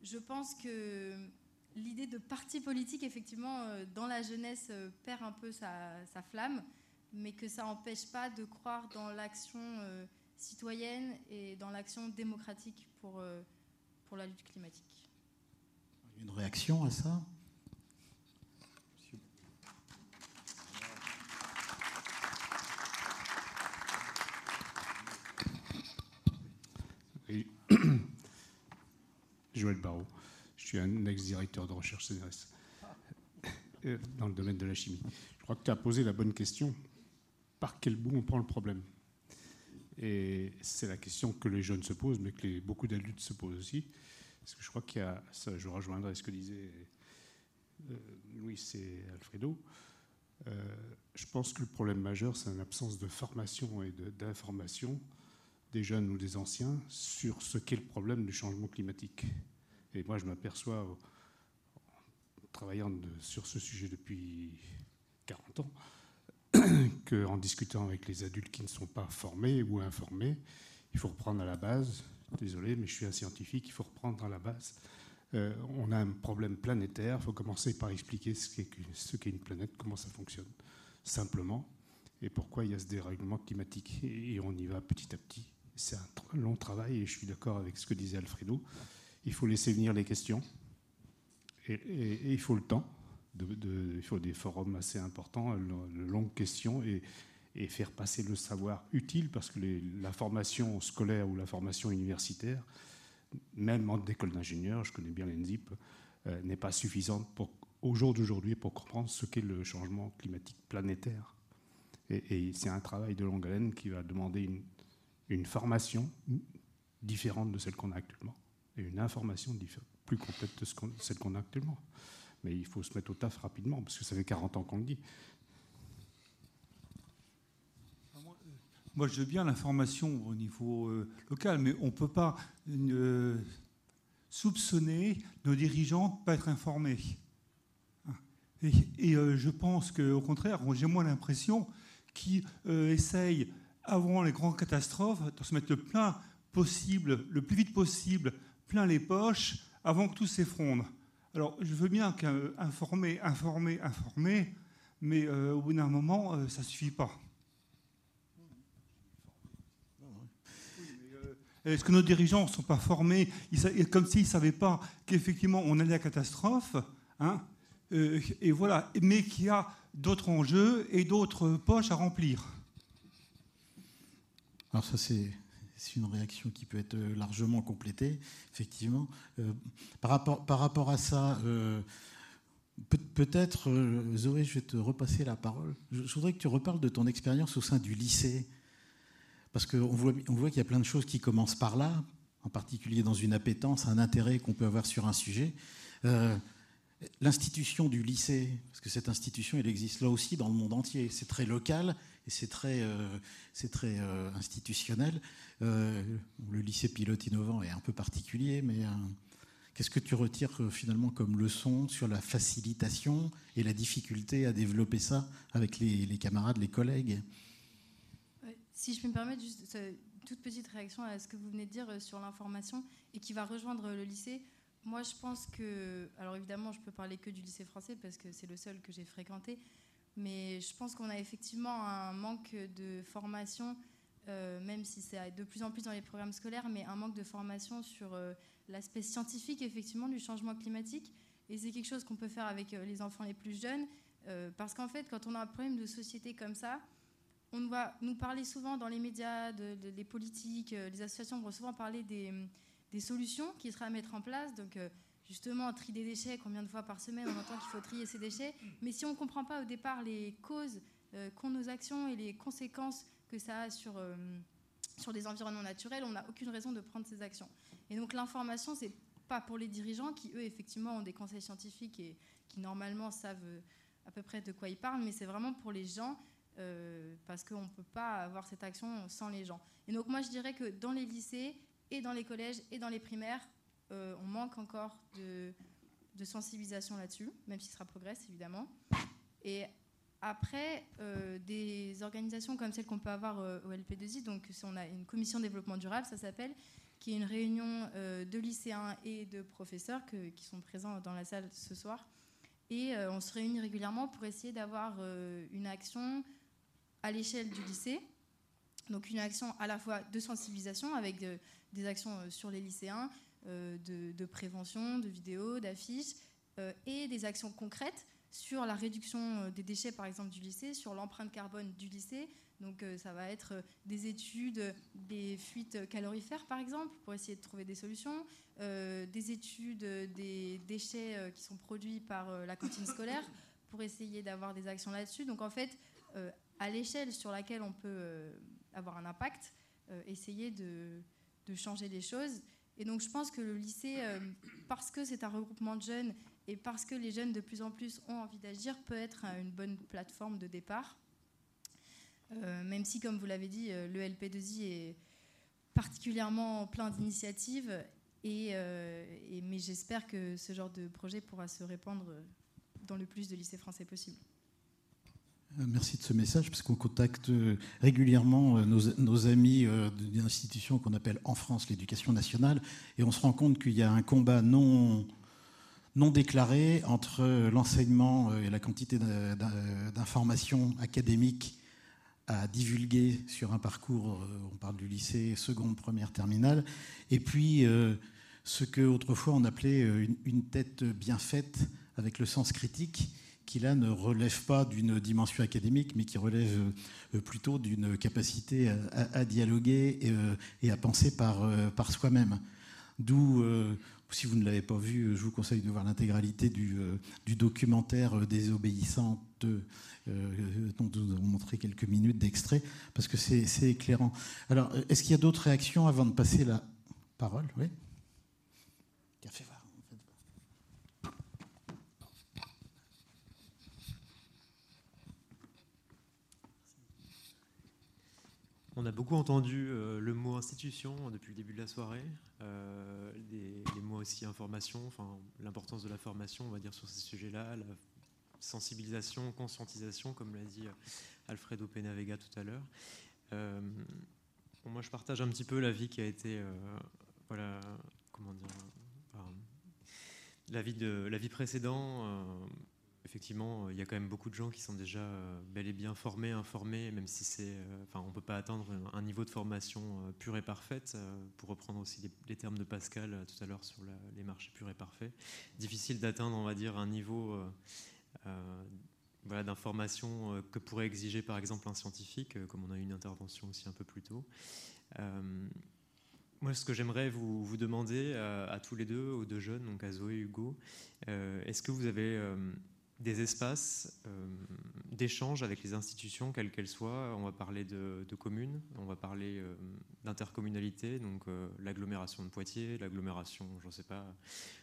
je pense que l'idée de parti politique, effectivement, euh, dans la jeunesse, perd un peu sa, flamme, mais que ça n'empêche pas de croire dans l'action citoyenne et dans l'action démocratique pour, pour la lutte climatique. Une réaction à ça? Joël Barrault. Je suis un ex-directeur de recherche CNRS euh, dans le domaine de la chimie. Je crois que tu as posé la bonne question. Par quel bout on prend le problème? Et c'est la question que les jeunes se posent, mais que beaucoup d'adultes se posent aussi. Parce que je crois qu'il y a, ça, je rejoindrai ce que disait euh, Louis et Alfredo. Euh, je pense que le problème majeur, c'est l'absence de formation et d'information des jeunes ou des anciens sur ce qu'est le problème du changement climatique. Et moi, je m'aperçois, en travaillant sur ce sujet depuis 40 ans, qu'en discutant avec les adultes qui ne sont pas formés ou informés, il faut reprendre à la base. Désolé, mais je suis un scientifique, il faut reprendre à la base. Euh, on a un problème planétaire, il faut commencer par expliquer ce qu'est une planète, comment ça fonctionne, simplement, et pourquoi il y a ce dérèglement climatique. Et on y va petit à petit c'est long travail et je suis d'accord avec ce que disait Alfredo. Il faut laisser venir les questions et, il faut le temps. il faut des forums assez importants, de longues questions et, faire passer le savoir utile parce que la formation scolaire ou la formation universitaire, même en école d'ingénieur, je connais bien l'ENZIP, euh, n'est pas suffisante pour, au jour d'aujourd'hui pour comprendre ce qu'est le changement climatique planétaire. Et, c'est un travail de longue haleine qui va demander une, une formation différente de celle qu'on a actuellement et une information plus complète de celle qu'on a actuellement. Mais il faut se mettre au taf rapidement parce que ça fait 40 ans qu'on le dit. Moi, je veux bien l'information au niveau euh, local, mais on ne peut pas euh, soupçonner nos dirigeants de ne pas être informés. Et, euh, je pense qu'au contraire, j'ai moins l'impression qu'ils essayent, avant les grandes catastrophes, de se mettre le plein possible, le plus vite possible, plein les poches, avant que tout s'effondre. Alors, je veux bien qu'informer, informer, informer, mais au bout d'un moment, ça ne suffit pas. Est-ce que nos dirigeants ne sont pas formés? Comme s'ils ne savaient pas qu'effectivement on allait à la catastrophe hein, euh, et voilà, mais qu'il y a d'autres enjeux et d'autres poches à remplir Alors ça c'est une réaction qui peut être largement complétée, effectivement. Euh, par, rapport, à ça, euh, peut-être, Zoé, je vais te repasser la parole. Je, voudrais que tu reparles de ton expérience au sein du lycée. Parce qu'on voit, voit qu'il y a plein de choses qui commencent par là, en particulier dans une appétence, un intérêt qu'on peut avoir sur un sujet. Euh, l'institution du lycée, parce que cette institution, elle existe là aussi dans le monde entier. C'est très local et c'est très, euh, euh, institutionnel. le lycée pilote innovant est un peu particulier, mais qu'est-ce que tu retires finalement comme leçon sur la facilitation et la difficulté à développer ça avec les, camarades, les collègues? Si je peux me permettre, juste une toute petite réaction à ce que vous venez de dire euh, sur l'information et qui va rejoindre le lycée. Moi, je pense que. Alors, évidemment, je peux parler que du lycée français parce que c'est le seul que j'ai fréquenté. Mais je pense qu'on a effectivement un manque de formation, euh, même si c'est de plus en plus dans les programmes scolaires, mais un manque de formation sur euh, l'aspect scientifique, effectivement, du changement climatique. Et c'est quelque chose qu'on peut faire avec les enfants les plus jeunes. parce qu'en fait, quand on a un problème de société comme ça, on va nous parler souvent dans les médias, des politiques, euh, les associations vont souvent parler des, solutions qui seraient à mettre en place. Donc, euh, justement, tri des déchets, combien de fois par semaine on entend qu'il faut trier ces déchets. Mais si on ne comprend pas au départ les causes euh, qu'ont nos actions et les conséquences que ça a sur, sur des environnements naturels, on n'a aucune raison de prendre ces actions. Et donc, l'information, c'est pas pour les dirigeants qui, eux, effectivement, ont des conseils scientifiques et qui, normalement, savent à peu près de quoi ils parlent, mais c'est vraiment pour les gens euh, parce qu'on ne peut pas avoir cette action sans les gens. Et donc moi je dirais que dans les lycées et dans les collèges et dans les primaires, euh, on manque encore de, sensibilisation là-dessus, même si ça progresse évidemment. Et après, euh, des organisations comme celle qu'on peut avoir au LP2I, donc on a une commission développement durable, ça s'appelle, qui est une réunion de lycéens et de professeurs qui sont présents dans la salle ce soir. Et on se réunit régulièrement pour essayer d'avoir une action à l'échelle du lycée. Donc une action à la fois de sensibilisation avec des actions euh, sur les lycéens, euh, de, prévention, de vidéos, d'affiches, euh, et des actions concrètes sur la réduction des déchets, par exemple, du lycée, sur l'empreinte carbone du lycée. Donc ça va être des études des fuites calorifères, par exemple, pour essayer de trouver des solutions, des études des déchets qui sont produits par la cantine scolaire, pour essayer d'avoir des actions là-dessus. Donc en fait, à l'échelle sur laquelle on peut euh, avoir un impact, euh, essayer de, changer les choses. Et donc je pense que le lycée, euh, parce que c'est un regroupement de jeunes et parce que les jeunes de plus en plus ont envie d'agir, peut être une bonne plateforme de départ. même si, comme vous l'avez dit, le LP2I est particulièrement plein d'initiatives, et, mais j'espère que ce genre de projet pourra se répandre dans le plus de lycées français possible. Euh, merci de ce message, parce qu'on contacte euh, régulièrement euh, nos, amis d'une institution qu'on appelle en France l'éducation nationale, et on se rend compte qu'il y a un combat non, déclaré entre l'enseignement et la quantité d'informations académiques à divulguer sur un parcours, on parle du lycée seconde, première, terminale, et puis ce que autrefois on appelait une tête bien faite avec le sens critique, qui là ne relève pas d'une dimension académique, mais qui relève plutôt d'une capacité à, dialoguer et, à penser par, par soi-même. D'où si vous ne l'avez pas vu, je vous conseille de voir l'intégralité du, euh, documentaire euh, Désobéissante, euh, dont nous avons montré quelques minutes d'extrait, parce que c'est éclairant. Alors, est-ce qu'il y a d'autres réactions avant de passer la parole? Oui On a beaucoup entendu euh, le mot institution depuis le début de la soirée, euh, les, mots aussi information, enfin, l'importance de la formation, on va dire, sur ces sujets-là, la sensibilisation, conscientisation, comme l'a dit euh, Alfredo Penavega tout à l'heure. moi, je partage un petit peu l'avis qui a été, voilà, comment dire, l'avis précédent effectivement, il y a quand même beaucoup de gens qui sont déjà euh, bel et bien formés, informés, même si c'est, euh, enfin, on peut pas atteindre un niveau de formation euh, pure et parfaite. Pour reprendre aussi les, termes de Pascal tout à l'heure sur les marchés purs et parfaits, difficile d'atteindre, on va dire, un niveau d'information que pourrait exiger par exemple un scientifique, comme on a eu une intervention aussi un peu plus tôt. moi, ce que j'aimerais vous demander à, tous les deux, aux deux jeunes, donc à Zoé et Hugo, est-ce que vous avez des espaces euh, d'échange avec les institutions, quelles qu'elles soient. On va parler de, communes, on va parler euh, d'intercommunalité, donc euh, l'agglomération de Poitiers, l'agglomération, je ne sais pas,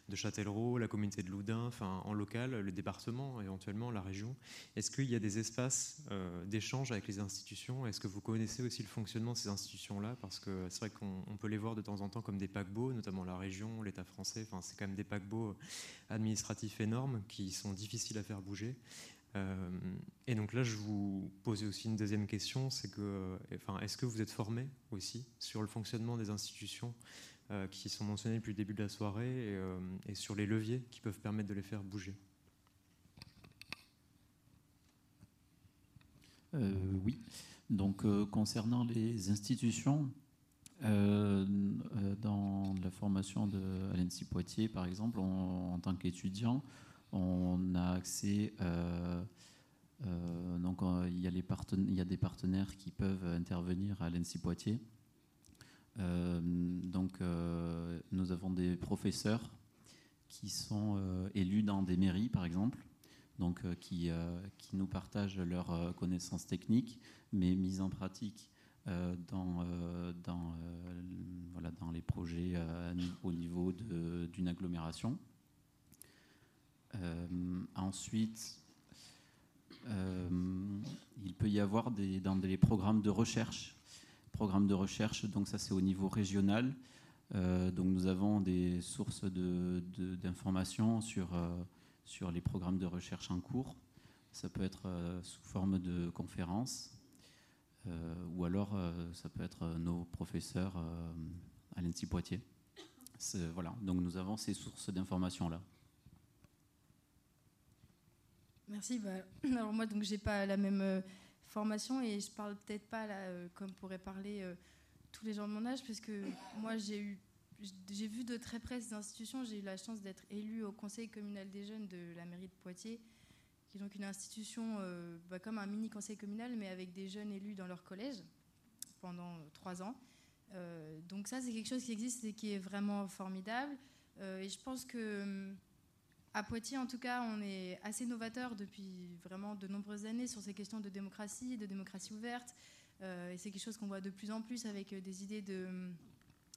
de Châtellerault, la communauté de Loudun, en local, le département, éventuellement la région. Est-ce qu'il y a des espaces d'échange avec les institutions? Est-ce que vous connaissez aussi le fonctionnement de ces institutions-là? Parce que c'est vrai qu'on peut les voir de temps en temps comme des paquebots, notamment la région, l'État français. Enfin, c'est quand même des paquebots administratifs énormes qui sont difficiles à faire bouger. Euh, et donc là, je vous posais aussi une deuxième question, c'est que, enfin, est-ce que vous êtes formé aussi sur le fonctionnement des institutions euh, qui sont mentionnées depuis le début de la soirée et, euh, et, sur les leviers qui peuvent permettre de les faire bouger Oui. Donc concernant les institutions, dans la formation de l'ENSI Poitiers, par exemple, en tant qu'étudiant, on a accès. Euh, euh, donc, il y, a il y a des partenaires qui peuvent intervenir à l'ENSI Poitiers. Euh, donc, nous avons des professeurs qui sont élus dans des mairies, par exemple, donc qui, qui nous partagent leurs connaissances techniques, mais mises en pratique dans, dans, voilà, dans les projets au niveau d'une agglomération. Euh, ensuite, euh, il peut y avoir des, dans des programmes de recherche. Programmes de recherche, donc ça c'est au niveau régional. Euh, donc nous avons des sources d'informations de, sur, sur les programmes de recherche en cours. Ça peut être sous forme de conférences ou alors ça peut être nos professeurs à l'ENSI Poitiers. Voilà, donc nous avons ces sources d'informations-là. Merci. Bah, alors moi, donc, j'ai pas la même euh, formation et je parle peut-être pas euh, comme pourraient parler euh, tous les gens de mon âge, parce que moi, j'ai vu de très près ces institutions. J'ai eu la chance d'être élue au Conseil communal des jeunes de la mairie de Poitiers, qui est donc une institution bah, comme un mini conseil communal, mais avec des jeunes élus dans leur collège pendant trois ans. donc ça, c'est quelque chose qui existe et qui est vraiment formidable. et je pense que hum, à Poitiers, en tout cas, on est assez novateur depuis vraiment de nombreuses années sur ces questions de démocratie, de démocratie ouverte. Euh, et c'est quelque chose qu'on voit de plus en plus avec euh, des idées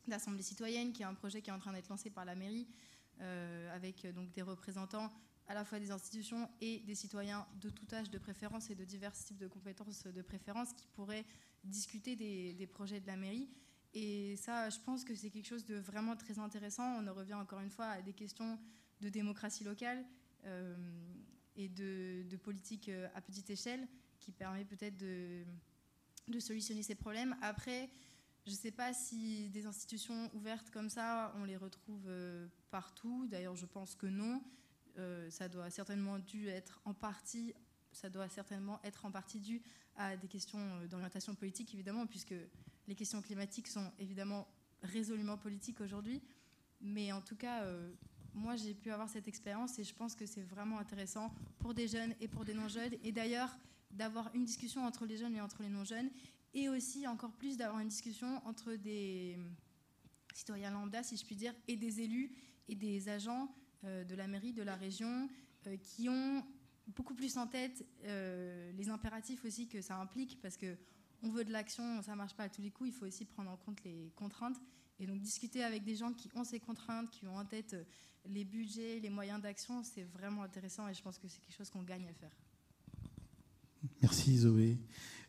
d'assemblée citoyenne, qui est un projet qui est en train d'être lancé par la mairie, euh, avec donc des représentants à la fois des institutions et des citoyens de tout âge de préférence et de divers types de compétences de préférence qui pourraient discuter des, des projets de la mairie. Et ça, je pense que c'est quelque chose de vraiment très intéressant. On en revient encore une fois à des questions de démocratie locale euh, et de, politique euh, à petite échelle qui permet peut-être de, solutionner ces problèmes. Après, je ne sais pas si des institutions ouvertes comme ça, on les retrouve euh, partout. D'ailleurs, je pense que non. ça doit certainement dû être en partie, ça doit certainement être en partie dû à des questions d'orientation politique, évidemment, puisque les questions climatiques sont évidemment résolument politiques aujourd'hui. Mais en tout cas, moi, j'ai pu avoir cette expérience et je pense que c'est vraiment intéressant pour des jeunes et pour des non-jeunes. Et d'ailleurs, d'avoir une discussion entre les jeunes et entre les non-jeunes. Et aussi, encore plus, d'avoir une discussion entre des citoyens lambda, si je puis dire, et des élus et des agents euh, de la mairie, de la région, euh, qui ont beaucoup plus en tête euh, les impératifs aussi que ça implique, parce que on veut de l'action, ça marche pas à tous les coups, il faut aussi prendre en compte les contraintes. Et donc discuter avec des gens qui ont ces contraintes, qui ont en tête les budgets, les moyens d'action, c'est vraiment intéressant et je pense que c'est quelque chose qu'on gagne à faire. Merci Zoé.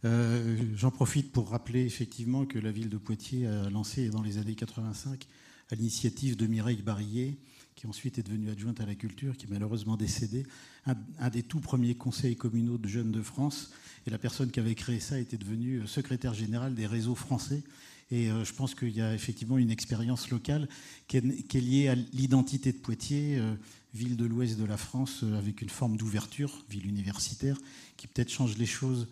Euh, j'en profite pour rappeler effectivement que la ville de Poitiers a lancé dans les années 85, à l'initiative de Mireille Barillet, qui ensuite est devenue adjointe à la culture, qui est malheureusement décédée, un, des tout premiers conseils communaux de jeunes de France. Et la personne qui avait créé ça était devenue secrétaire générale des réseaux français. Et euh, je pense qu'il y a effectivement une expérience locale qui est, liée à l'identité de Poitiers, euh, ville de l'ouest de la France, avec une forme d'ouverture, ville universitaire, qui peut-être change les choses